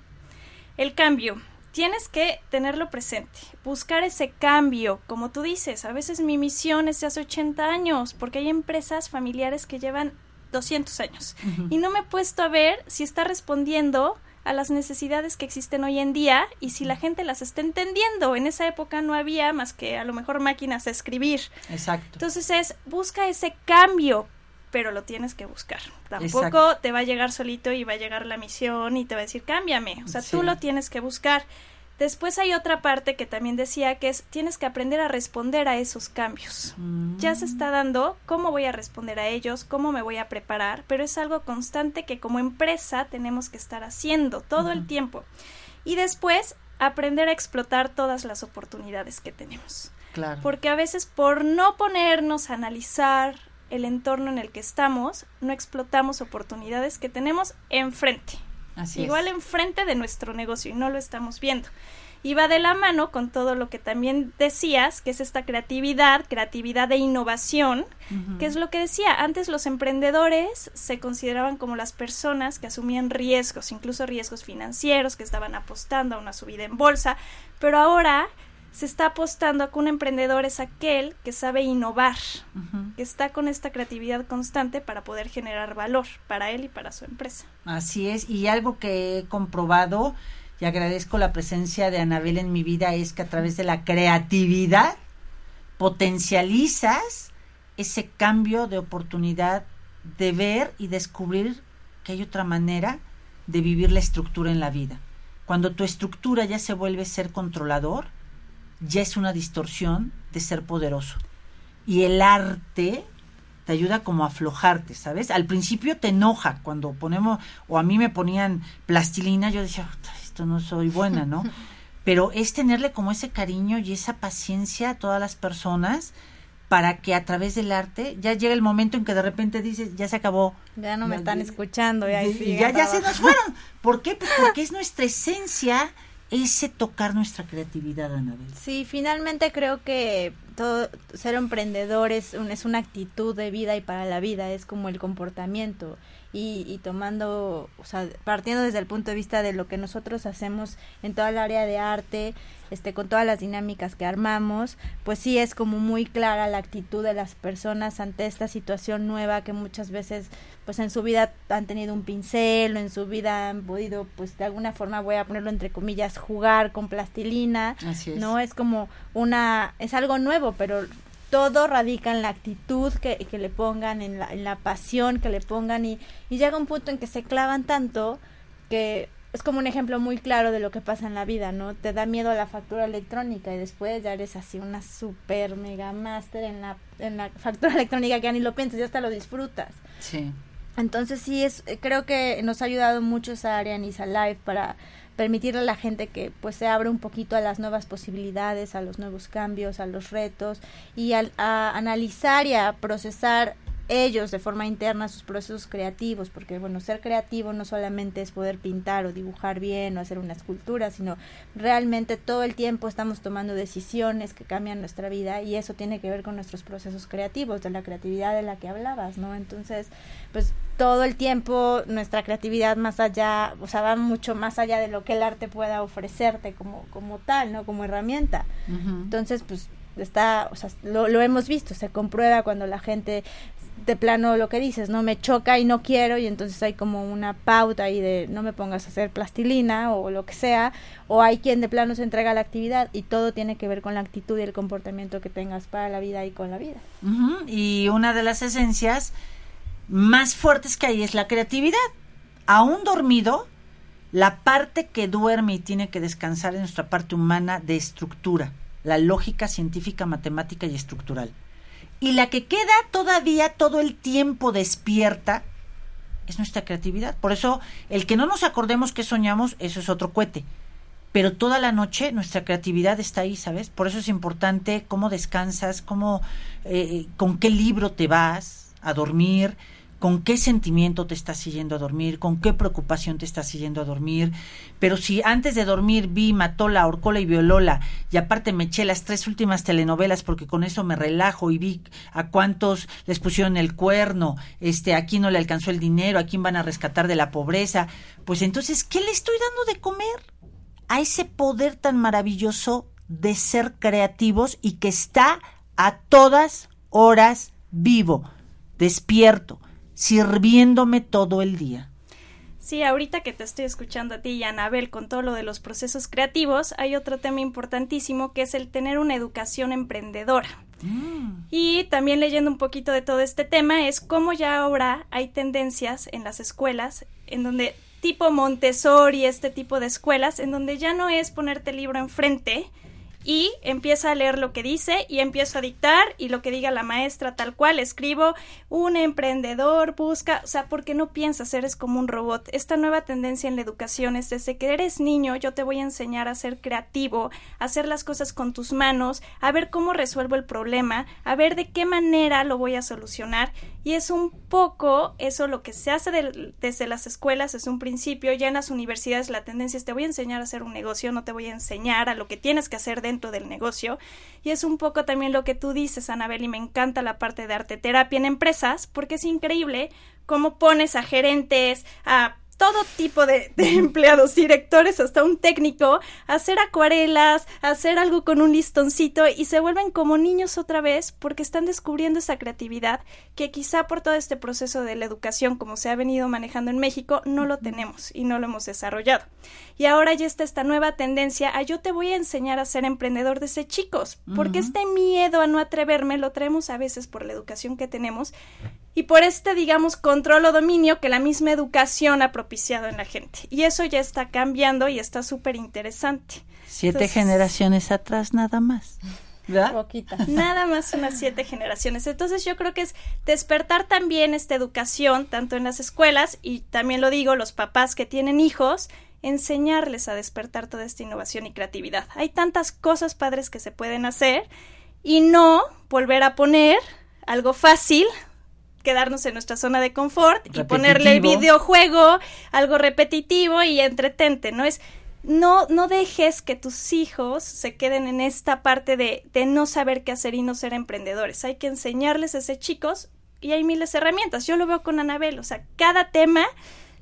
E: El cambio. Tienes que tenerlo presente, buscar ese cambio, como tú dices, a veces mi misión es de hace 80 años, porque hay empresas familiares que llevan 200 años y no me he puesto a ver si está respondiendo a las necesidades que existen hoy en día y si la gente las está entendiendo. En esa época no había más que a lo mejor máquinas a escribir.
C: Exacto.
E: Entonces es, busca ese cambio, pero lo tienes que buscar. Tampoco
C: Exacto.
E: te va a llegar solito y va a llegar la misión y te va a decir, cámbiame. O sea,
C: Sí.
E: tú lo tienes que buscar. Después hay otra parte que también decía que es, tienes que aprender a responder a esos cambios.
C: Mm.
E: Ya se está dando cómo voy a responder a ellos, cómo me voy a preparar, pero es algo constante que como empresa tenemos que estar haciendo todo el tiempo. Y después aprender a explotar todas las oportunidades que tenemos.
C: Claro.
E: Porque a veces por no ponernos a analizar el entorno en el que estamos, no explotamos oportunidades que tenemos enfrente.
C: Así
E: Igual
C: es.
E: enfrente de nuestro negocio y no lo estamos viendo. Y va de la mano con todo lo que también decías, que es esta creatividad, creatividad e innovación, que es lo que decía, antes los emprendedores se consideraban como las personas que asumían riesgos, incluso riesgos financieros, que estaban apostando a una subida en bolsa, pero ahora se está apostando a que un emprendedor es aquel que sabe innovar, que está con esta creatividad constante para poder generar valor para él y para su empresa.
C: Así es, y algo que he comprobado y agradezco la presencia de Anabel en mi vida es que a través de la creatividad potencializas ese cambio de oportunidad de ver y descubrir que hay otra manera de vivir la estructura en la vida. Cuando tu estructura ya se vuelve ser controlador, ya es una distorsión de ser poderoso. Y el arte te ayuda como a aflojarte, ¿sabes? Al principio te enoja cuando ponemos, o a mí me ponían plastilina, yo decía, esto no soy buena, ¿no? *laughs* Pero es tenerle como ese cariño y esa paciencia a todas las personas para que a través del arte ya llegue el momento en que de repente dices, ya se acabó.
D: Ya no me están escuchando, ya,
C: ya, ya se nos fueron. ¿Por qué? Pues *laughs* porque es nuestra esencia ese tocar nuestra creatividad, Anabel.
D: Sí, finalmente creo que todo, ser emprendedor es, es una actitud de vida y para la vida, es como el comportamiento y, y, tomando, o sea, partiendo desde el punto de vista de lo que nosotros hacemos en toda el área de arte, este, con todas las dinámicas que armamos, pues sí es como muy clara la actitud de las personas ante esta situación nueva que muchas veces, pues en su vida han tenido un pincel o en su vida han podido, pues de alguna forma voy a ponerlo entre comillas, jugar con plastilina,
C: Así es.
D: no es como una, es algo nuevo, pero todo radica en la actitud que, que le pongan, en la, en la, pasión que le pongan y, y llega un punto en que se clavan tanto que es como un ejemplo muy claro de lo que pasa en la vida, ¿no? Te da miedo a la factura electrónica y después ya eres así una super mega master en la, en la factura *laughs* electrónica que ya ni lo piensas, ya hasta lo disfrutas.
C: Sí.
D: Entonces sí, es, creo que nos ha ayudado mucho esa área en Isa Live para permitirle a la gente que pues se abra un poquito a las nuevas posibilidades, a los nuevos cambios, a los retos y a, a analizar y a procesar ellos de forma interna sus procesos creativos, porque bueno, ser creativo no solamente es poder pintar o dibujar bien o hacer una escultura, sino realmente todo el tiempo estamos tomando decisiones que cambian nuestra vida y eso tiene que ver con nuestros procesos creativos, de la creatividad de la que hablabas, ¿no? Entonces, pues todo el tiempo nuestra creatividad más allá, o sea, va mucho más allá de lo que el arte pueda ofrecerte como, como tal, ¿no? Como herramienta. Uh -huh. Entonces, pues está, o sea, lo, lo hemos visto, se comprueba cuando la gente de plano lo que dices, no me choca y no quiero y entonces hay como una pauta ahí de no me pongas a hacer plastilina o lo que sea, o hay quien de plano se entrega a la actividad y todo tiene que ver con la actitud y el comportamiento que tengas para la vida y con la vida.
C: Y una de las esencias más fuertes que hay es la creatividad. Aún dormido, la parte que duerme y tiene que descansar es nuestra parte humana de estructura, la lógica científica, matemática y estructural. Y la que queda todavía todo el tiempo despierta es nuestra creatividad. Por eso, el que no nos acordemos que soñamos, eso es otro cohete. Pero toda la noche nuestra creatividad está ahí, ¿sabes? Por eso es importante cómo descansas, cómo, eh, con qué libro te vas a dormir, con qué sentimiento te estás siguiendo a dormir, con qué preocupación te estás siguiendo a dormir. Pero si antes de dormir vi Matola, Orcola y Violola y aparte me eché las tres últimas telenovelas porque con eso me relajo y vi a cuántos les pusieron el cuerno, este, a quién no le alcanzó el dinero, a quién van a rescatar de la pobreza, pues entonces, ¿qué le estoy dando de comer? A ese poder tan maravilloso de ser creativos y que está a todas horas vivo, despierto sirviéndome todo el día.
E: Sí, ahorita que te estoy escuchando a ti y a Anabel con todo lo de los procesos creativos, hay otro tema importantísimo que es el tener una educación emprendedora. Mm. Y también leyendo un poquito de todo este tema es cómo ya ahora hay tendencias en las escuelas en donde tipo Montessori, este tipo de escuelas, en donde ya no es ponerte el libro enfrente, y empieza a leer lo que dice y empiezo a dictar y lo que diga la maestra tal cual escribo un emprendedor busca o sea porque no piensas eres como un robot. Esta nueva tendencia en la educación es desde que eres niño yo te voy a enseñar a ser creativo a hacer las cosas con tus manos a ver cómo resuelvo el problema a ver de qué manera lo voy a solucionar. Y es un poco eso lo que se hace de, desde las escuelas es un principio ya en las universidades la tendencia es te voy a enseñar a hacer un negocio no te voy a enseñar a lo que tienes que hacer dentro del negocio. Y es un poco también lo que tú dices Anabel y me encanta la parte de arte terapia en empresas porque es increíble cómo pones a gerentes a todo tipo de, de *laughs* empleados, directores, hasta un técnico, a hacer acuarelas, a hacer algo con un listoncito y se vuelven como niños otra vez porque están descubriendo esa creatividad que quizá por todo este proceso de la educación como se ha venido manejando en México no lo tenemos y no lo hemos desarrollado. Y ahora ya está esta nueva tendencia a yo te voy a enseñar a ser emprendedor desde chicos, porque este miedo a no atreverme lo traemos a veces por la educación que tenemos y por este, digamos, control o dominio que la misma educación ha propiciado en la gente. Y eso ya está cambiando y está súper interesante.
C: Siete
E: Entonces,
C: generaciones atrás nada más. ¿Verdad?
D: Poquita. *laughs*
E: Nada más unas siete generaciones. Entonces yo creo que es despertar también esta educación, tanto en las escuelas y también lo digo, los papás que tienen hijos, enseñarles a despertar toda esta innovación y creatividad. Hay tantas cosas padres que se pueden hacer y no volver a poner algo fácil quedarnos en nuestra zona de confort y ponerle el videojuego, algo repetitivo y entretente, ¿no? Es no, no dejes que tus hijos se queden en esta parte de, de no saber qué hacer y no ser emprendedores. Hay que enseñarles a ser chicos y hay miles de herramientas. Yo lo veo con Anabel, o sea, cada tema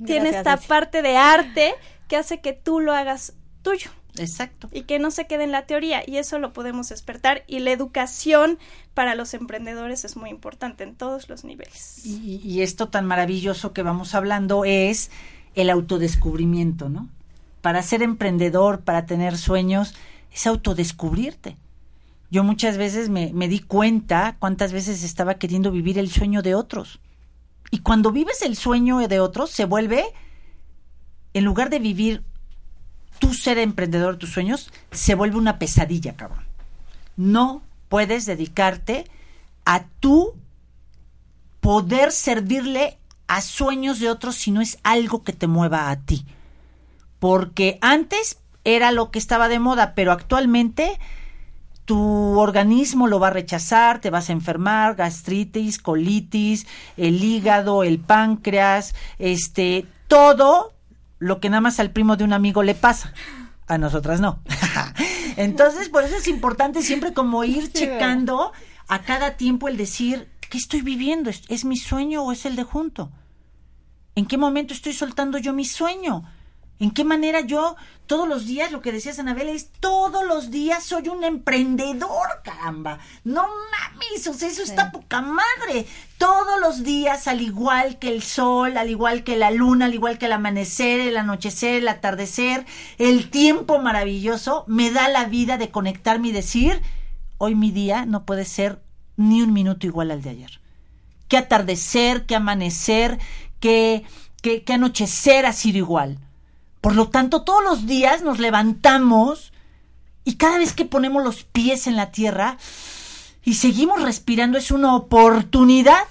E: tiene esta parte de arte que hace que tú lo hagas tuyo
C: Exacto.
E: y que no se quede en la teoría y eso lo podemos despertar y la educación para los emprendedores es muy importante en todos los niveles.
C: Y, y esto tan maravilloso que vamos hablando es el autodescubrimiento, ¿no? Para ser emprendedor, para tener sueños, es autodescubrirte. Yo muchas veces me, me di cuenta cuántas veces estaba queriendo vivir el sueño de otros. Y cuando vives el sueño de otros, se vuelve, en lugar de vivir tú ser emprendedor de tus sueños, se vuelve una pesadilla, cabrón. No puedes dedicarte a tú poder servirle a sueños de otros si no es algo que te mueva a ti. Porque antes era lo que estaba de moda, pero actualmente tu organismo lo va a rechazar, te vas a enfermar, gastritis, colitis, el hígado, el páncreas, este, todo lo que nada más al primo de un amigo le pasa. A nosotras no. *laughs* Entonces, por eso es importante siempre como ir checando a cada tiempo el decir, ¿qué estoy viviendo? ¿Es, es mi sueño o es el de junto? ¿En qué momento estoy soltando yo mi sueño? ¿En qué manera yo todos los días, lo que decías Anabel, es todos los días soy un emprendedor, caramba? No mames, o sea, eso está poca madre. Todos los días, al igual que el sol, al igual que la luna, al igual que el amanecer, el anochecer, el atardecer, el tiempo maravilloso, me da la vida de conectarme y decir, hoy mi día no puede ser ni un minuto igual al de ayer. Qué atardecer, qué amanecer, qué, qué, qué anochecer ha sido igual. Por lo tanto, todos los días nos levantamos y cada vez que ponemos los pies en la tierra y seguimos respirando es una oportunidad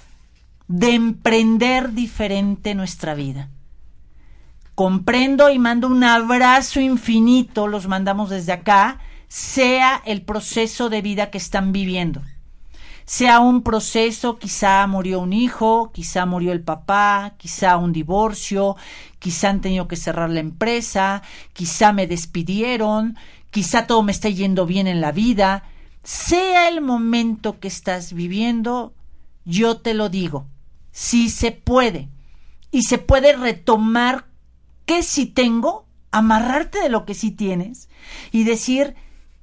C: de emprender diferente nuestra vida. Comprendo y mando un abrazo infinito, los mandamos desde acá, sea el proceso de vida que están viviendo sea un proceso, quizá murió un hijo, quizá murió el papá, quizá un divorcio, quizá han tenido que cerrar la empresa, quizá me despidieron, quizá todo me está yendo bien en la vida, sea el momento que estás viviendo, yo te lo digo, sí se puede. Y se puede retomar qué sí tengo, amarrarte de lo que sí tienes y decir,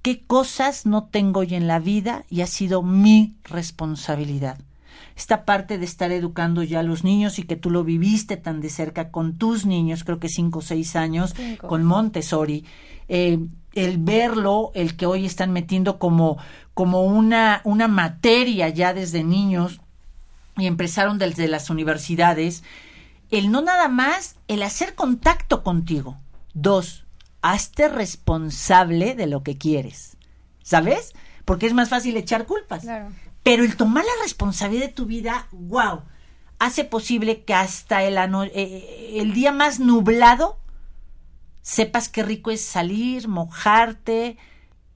C: qué cosas no tengo hoy en la vida y ha sido mi responsabilidad. Esta parte de estar educando ya a los niños y que tú lo viviste tan de cerca con tus niños, creo que cinco o seis años,
D: Cinco.
C: con Montessori, eh, el verlo, el que hoy están metiendo como, como una, una materia ya desde niños y empezaron desde las universidades, el no nada más, el hacer contacto contigo. Dos, hazte responsable de lo que quieres. ¿Sabes? Porque es más fácil echar culpas.
D: Claro.
C: Pero el tomar la responsabilidad de tu vida, wow, hace posible que hasta el, ano- eh, el día más nublado sepas qué rico es salir, mojarte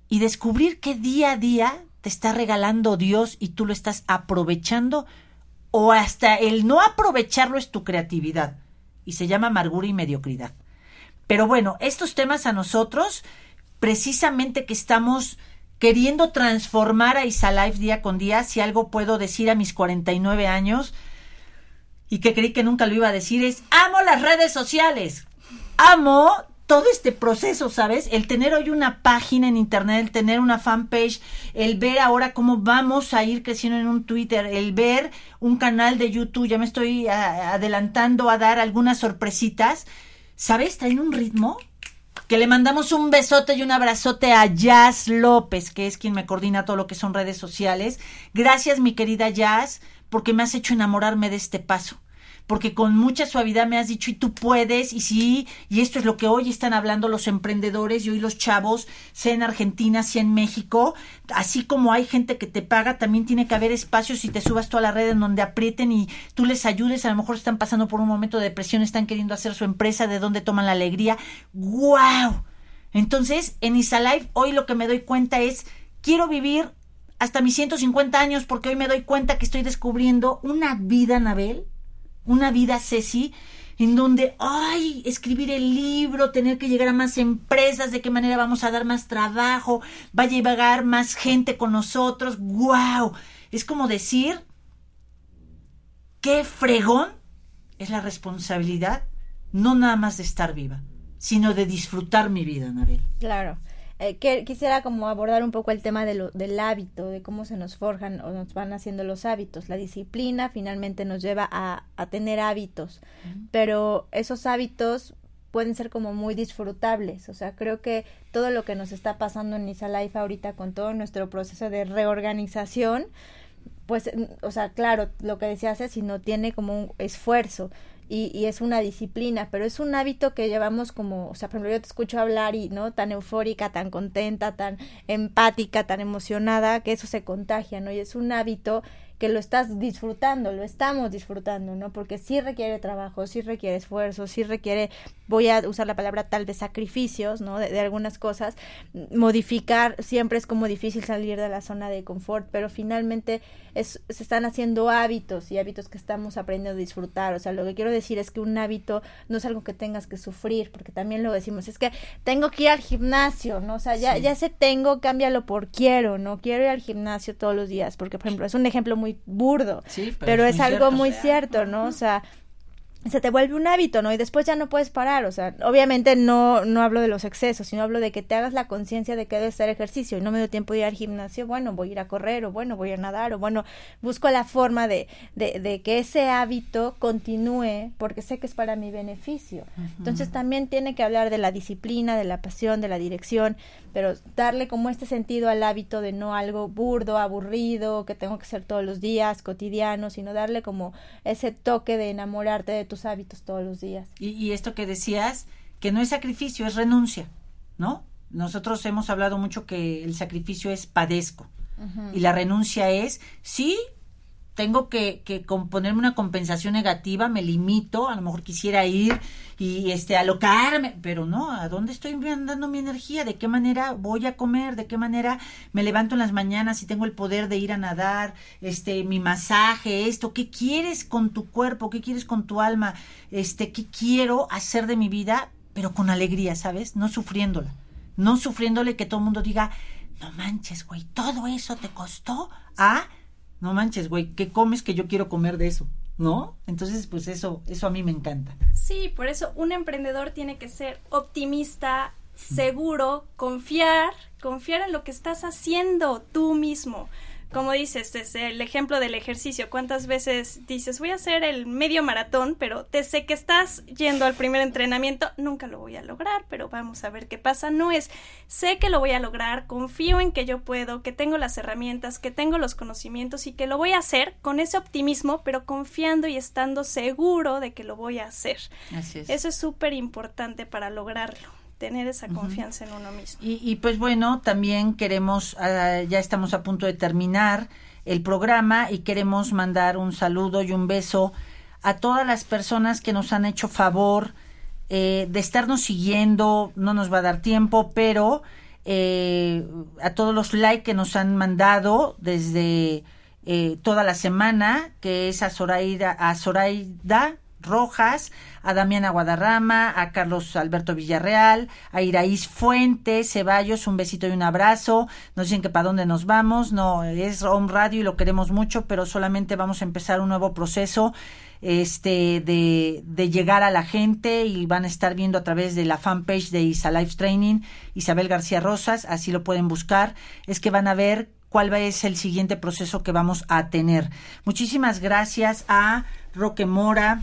C: y descubrir que día a día te está regalando Dios y tú lo estás aprovechando o hasta el no aprovecharlo es tu creatividad y se llama amargura y mediocridad. Pero bueno, estos temas a nosotros, precisamente que estamos queriendo transformar a Isalife día con día, si algo puedo decir a mis 49 años, y que creí que nunca lo iba a decir es, amo las redes sociales. Amo todo este proceso, ¿sabes? El tener hoy una página en internet, el tener una fanpage, el ver ahora cómo vamos a ir creciendo en un Twitter, el ver un canal de YouTube, ya me estoy a- adelantando a dar algunas sorpresitas, ¿sabes? Traen un ritmo que le mandamos un besote y un abrazote a Jazz López, que es quien me coordina todo lo que son redes sociales. Gracias, mi querida Jazz, porque me has hecho enamorarme de este paso. Porque con mucha suavidad me has dicho, y tú puedes, y sí, y esto es lo que hoy están hablando los emprendedores y hoy los chavos, sea en Argentina, sea en México. Así como hay gente que te paga, también tiene que haber espacios y te subas toda la red en donde aprieten y tú les ayudes. A lo mejor están pasando por un momento de depresión, están queriendo hacer su empresa, de dónde toman la alegría. ¡Wow! Entonces, en Isalife, hoy lo que me doy cuenta es, quiero vivir hasta mis 150 años porque hoy me doy cuenta que estoy descubriendo una vida, Anabel, una vida, Ceci, en donde, ay, escribir el libro, tener que llegar a más empresas, de qué manera vamos a dar más trabajo, va a llegar más gente con nosotros, wow. Es como decir, qué fregón es la responsabilidad, no nada más de estar viva, sino de disfrutar mi vida, Anabel.
D: Claro. Eh, que, quisiera como abordar un poco el tema de lo, del hábito, de cómo se nos forjan o nos van haciendo los hábitos. La disciplina finalmente nos lleva a, a tener hábitos, pero esos hábitos pueden ser como muy disfrutables. O sea, creo que todo lo que nos está pasando en Isa Life ahorita con todo nuestro proceso de reorganización, pues, o sea, claro, lo que decía Ceci, no tiene como un esfuerzo y, y, es una disciplina, pero es un hábito que llevamos como, o sea, por ejemplo, yo te escucho hablar y, ¿no? Tan eufórica, tan contenta, tan empática, tan emocionada, que eso se contagia, ¿no? Y es un hábito que lo estás disfrutando, lo estamos disfrutando, ¿no? Porque sí requiere trabajo, sí requiere esfuerzo, sí requiere, voy a usar la palabra tal de sacrificios, ¿no? De, de, algunas cosas. Modificar siempre es como difícil salir de la zona de confort, pero finalmente es, se están haciendo hábitos y hábitos que estamos aprendiendo a disfrutar. O sea, lo que quiero decir es que un hábito no es algo que tengas que sufrir, porque también lo decimos, es que tengo que ir al gimnasio, ¿no? O sea, ya, sí. ya se tengo, cámbialo por quiero, ¿no? Quiero ir al gimnasio todos los días, porque, por ejemplo, es un ejemplo muy burdo,
C: sí,
D: pero, pero, es, es algo cierto, muy cierto, ¿no? O sea, se te vuelve un hábito, ¿no? Y después ya no puedes parar, o sea, obviamente no, no hablo de los excesos, sino hablo de que te hagas la conciencia de que debe ser ejercicio y no me dio tiempo de ir al gimnasio, bueno, voy a ir a correr, o bueno, voy a nadar, o bueno, busco la forma de, de, de que ese hábito continúe porque sé que es para mi beneficio. Uh -huh. Entonces también tiene que hablar de la disciplina, de la pasión, de la dirección, pero darle como este sentido al hábito de no algo burdo, aburrido, que tengo que hacer todos los días, cotidiano, sino darle como ese toque de enamorarte de hábitos todos los días.
C: Y, y, esto que decías, que no es sacrificio, es renuncia, ¿no? Nosotros hemos hablado mucho que el sacrificio es padezco uh -huh. y la renuncia es, sí, tengo que, que ponerme una compensación negativa, me limito, a lo mejor quisiera ir y este alocarme, pero no, ¿a dónde estoy mandando mi energía? ¿De qué manera voy a comer? ¿De qué manera me levanto en las mañanas y tengo el poder de ir a nadar? Este, mi masaje, esto, ¿qué quieres con tu cuerpo? ¿Qué quieres con tu alma? Este, ¿qué quiero hacer de mi vida? Pero con alegría, ¿sabes? No sufriéndola. No sufriéndole que todo el mundo diga, no manches, güey, todo eso te costó a no manches, güey, ¿qué comes que yo quiero comer de eso? ¿No? Entonces, pues eso, eso a mí me encanta.
E: Sí, por eso un emprendedor tiene que ser optimista, seguro, confiar, confiar en lo que estás haciendo tú mismo. Como dices, desde el ejemplo del ejercicio, ¿cuántas veces dices voy a hacer el medio maratón, pero te sé que estás yendo al primer entrenamiento, nunca lo voy a lograr, pero vamos a ver qué pasa? No es, sé que lo voy a lograr, confío en que yo puedo, que tengo las herramientas, que tengo los conocimientos y que lo voy a hacer con ese optimismo, pero confiando y estando seguro de que lo voy a hacer.
C: Así es.
E: Eso es súper importante para lograrlo tener esa confianza uh -huh. en uno mismo.
C: Y, y, pues bueno, también queremos, uh, ya estamos a punto de terminar el programa y queremos mandar un saludo y un beso a todas las personas que nos han hecho favor eh, de estarnos siguiendo, no nos va a dar tiempo, pero eh, a todos los likes que nos han mandado desde eh, toda la semana, que es a Zoraida, a Zoraida Rojas, a Damiana Guadarrama, a Carlos Alberto Villarreal, a Iraíz Fuentes, Ceballos, un besito y un abrazo. Nos dicen que para dónde nos vamos, no, es Home Radio y lo queremos mucho, pero solamente vamos a empezar un nuevo proceso. este de, llegar a la gente y van a estar viendo a través de la fanpage de Isa Life Training, Isabel García Rosas, así lo pueden buscar, es que van a ver cuál va es el siguiente proceso que vamos a tener. Muchísimas gracias a Roque Mora,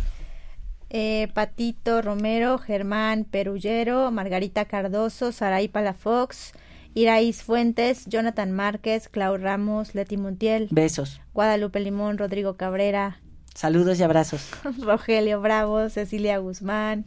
D: Eh, Patito Romero, Germán Perullero, Margarita Cardoso, Saray Palafox, Iraís Fuentes, Jonathan Márquez, Clau Ramos, Leti Montiel,
C: besos,
D: Guadalupe Limón, Rodrigo Cabrera,
C: saludos y abrazos. *laughs*
D: Rogelio Bravo, Cecilia Guzmán,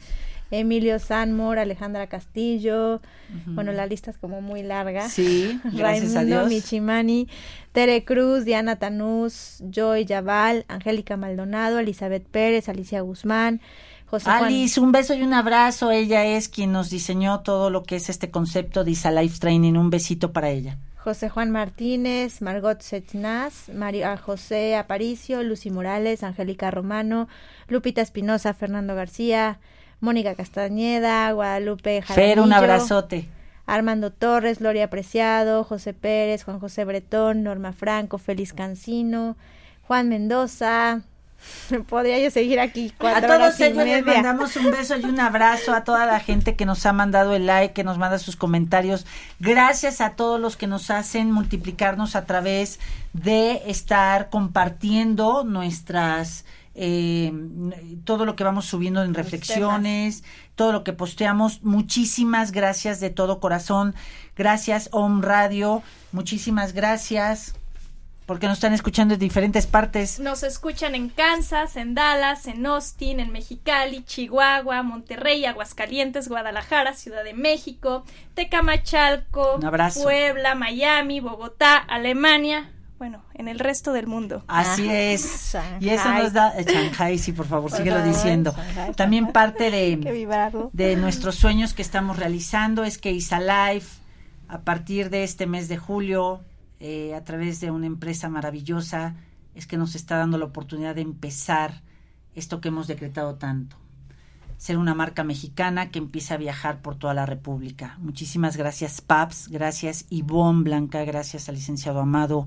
D: Emilio Sanmor, Alejandra Castillo. Bueno, la lista es como muy larga.
C: Sí, *laughs* gracias a
D: Raimundo
C: Dios.
D: Michimani, Tere Cruz, Diana Tanús, Joy Yaval, Angélica Maldonado, Elizabeth Pérez, Alicia Guzmán, José Juan.
C: Alice, un beso y un abrazo. Ella es quien nos diseñó todo lo que es este concepto de Isa Life Training. Un besito para ella.
D: José Juan Martínez, Margot Sechnaz, María José Aparicio, Lucy Morales, Angélica Romano, Lupita Espinosa, Fernando García, Mónica Castañeda, Guadalupe
C: Fer, un
D: Jaramillo,
C: abrazote.
D: Armando Torres, Gloria Preciado, José Pérez, Juan José Bretón, Norma Franco, Félix Cancino, Juan Mendoza. *laughs* Podría yo seguir aquí
C: A todos ellos les mandamos un beso y un abrazo a toda la gente que nos ha mandado el like, que nos manda sus comentarios. Gracias a todos los que nos hacen multiplicarnos a través de estar compartiendo nuestras eh, todo lo que vamos subiendo en reflexiones, todo lo que posteamos. Muchísimas gracias de todo corazón. Gracias Om Radio. Muchísimas gracias porque nos están escuchando en diferentes partes.
E: Nos escuchan en Kansas, en Dallas, en Austin, en Mexicali, Chihuahua, Monterrey, Aguascalientes, Guadalajara, Ciudad de México, Tecamachalco. Puebla, Miami, Bogotá, Alemania, bueno, en el resto del mundo.
C: Así
D: Ah,
C: es.
D: Shanghai.
C: Y eso nos da. eh, Shanghai, sí, por favor,
D: Por
C: síguelo
D: favor,
C: diciendo.
D: Shanghai,
C: También parte de, *laughs* de nuestros sueños que estamos realizando es que Isa Life, a partir de este mes de julio, eh, a través de una empresa maravillosa, es que nos está dando la oportunidad de empezar esto que hemos decretado tanto. Ser una marca mexicana que empieza a viajar por toda la República. Muchísimas gracias, Paps. Gracias, Ivonne Blanca. Gracias al licenciado Amado.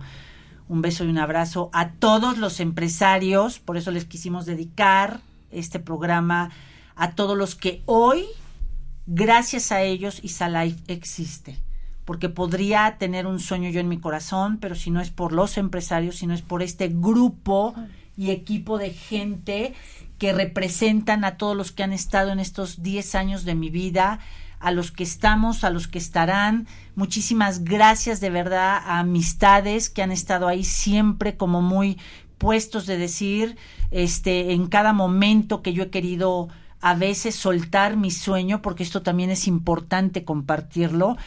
C: Un beso y un abrazo a todos los empresarios. Por eso les quisimos dedicar este programa a todos los que hoy, gracias a ellos, Isalife existe. Porque podría tener un sueño yo en mi corazón, pero si no es por los empresarios, si no es por este grupo y equipo de gente que representan a todos los que han estado en estos 10 años de mi vida, a los que estamos, a los que estarán. Muchísimas gracias de verdad a amistades que han estado ahí siempre como muy puestos de decir, este, en cada momento que yo he querido a veces soltar mi sueño, porque esto también es importante compartirlo.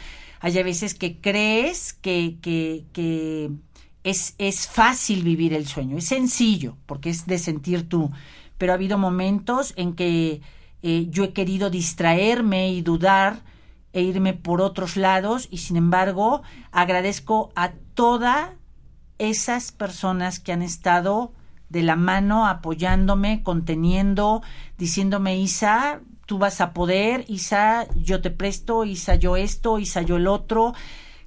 C: Hay a veces que crees que, que, que es, es fácil vivir el sueño, es sencillo, porque es de sentir tú, pero ha habido momentos en que eh, yo he querido distraerme y dudar e irme por otros lados y sin embargo agradezco a todas esas personas que han estado de la mano apoyándome, conteniendo, diciéndome Isa, tú vas a poder, Isa, yo te presto, Isa, yo esto, Isa, yo el otro.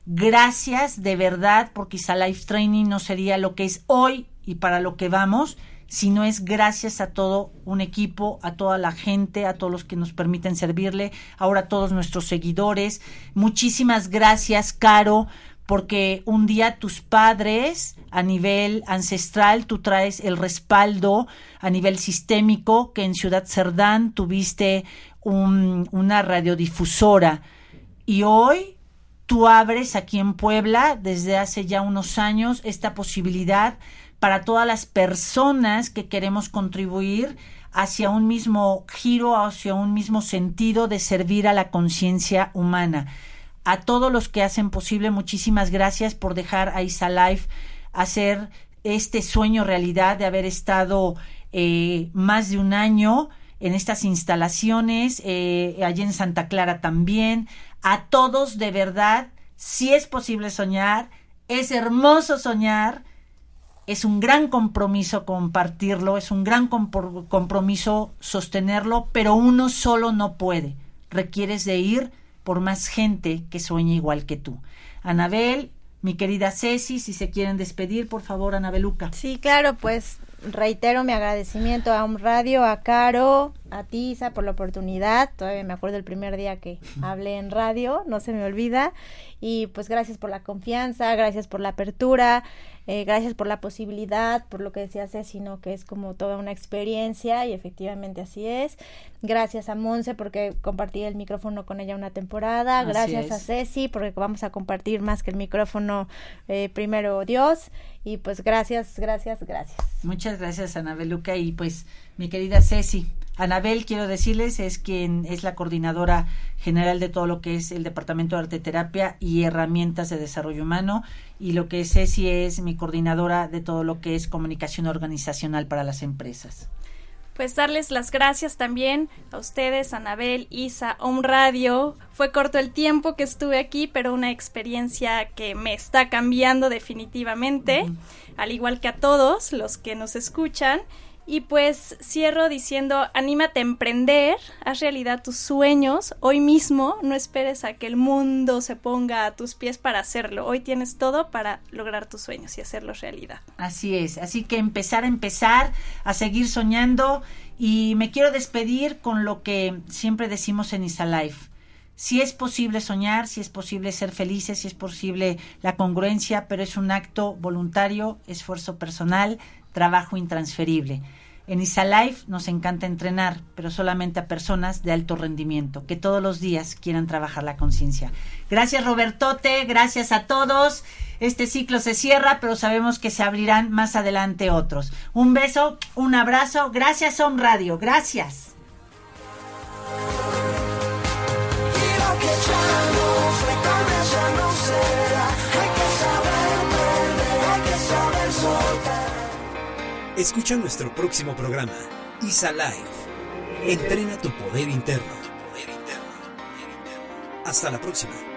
C: Gracias de verdad, porque Isa Life Training no sería lo que es hoy y para lo que vamos, sino es gracias a todo un equipo, a toda la gente, a todos los que nos permiten servirle, ahora a todos nuestros seguidores. Muchísimas gracias, Caro, porque un día tus padres a nivel ancestral tú traes el respaldo a nivel sistémico que en Ciudad Cerdán tuviste un- una radiodifusora y hoy tú abres aquí en Puebla desde hace ya unos años esta posibilidad para todas las personas que queremos contribuir hacia un mismo giro, hacia un mismo sentido de servir a la conciencia humana. A todos los que hacen posible, muchísimas gracias por dejar a Isa Life hacer este sueño realidad de haber estado eh, más de un año en estas instalaciones, eh, allí en Santa Clara también. A todos, de verdad, si es posible soñar, es hermoso soñar, es un gran compromiso compartirlo, es un gran compromiso sostenerlo, pero uno solo no puede. Requieres de ir por más gente que sueñe igual que tú. Anabel, mi querida Ceci, si se quieren despedir, por favor, Anabeluca.
D: Sí, claro, pues reitero mi agradecimiento a un radio, a Caro, a Tisa por la oportunidad. Todavía me acuerdo el primer día que *laughs* hablé en radio, no se me olvida. Y pues gracias por la confianza, gracias por la apertura, eh, gracias por la posibilidad, por lo que decía Ceci, ¿no? que es como toda una experiencia y efectivamente así es. Gracias a Monse porque compartí el micrófono con ella una temporada.
C: Así
D: gracias a. Ceci porque vamos a compartir más que el micrófono eh, primero Dios. Y pues gracias, gracias, gracias.
C: Muchas gracias, Anabel Luca. Y pues, mi querida Ceci, Anabel, quiero decirles, es quien es la coordinadora general de todo lo que es el Departamento de Arte Terapia y Herramientas de Desarrollo Humano. Y lo que es Ceci es mi coordinadora de todo lo que es comunicación organizacional para las empresas.
E: Pues darles las gracias también a ustedes, Anabel, Isa, Home Radio. Fue corto el tiempo que estuve aquí, pero una experiencia que me está cambiando definitivamente, al igual que a todos los que nos escuchan. Y pues cierro diciendo, anímate a emprender, haz realidad tus sueños hoy mismo, no esperes a que el mundo se ponga a tus pies para hacerlo. Hoy tienes todo para lograr tus sueños y hacerlos realidad.
C: Así es, así que empezar a empezar, a seguir soñando y me quiero despedir con lo que siempre decimos en Isa Life. Si es posible soñar, si es posible ser felices, si es posible la congruencia, pero es un acto voluntario, esfuerzo personal, trabajo intransferible. En Isa Life nos encanta entrenar, pero solamente a personas de alto rendimiento, que todos los días quieran trabajar la conciencia. Gracias Robertote, gracias a todos. Este ciclo se cierra, pero sabemos que se abrirán más adelante otros. Un beso, un abrazo. Gracias Home Radio, gracias.
B: Hay que saber hay que saber.
A: Escucha nuestro próximo programa, Isa Live. Entrena tu poder interno. Hasta la próxima.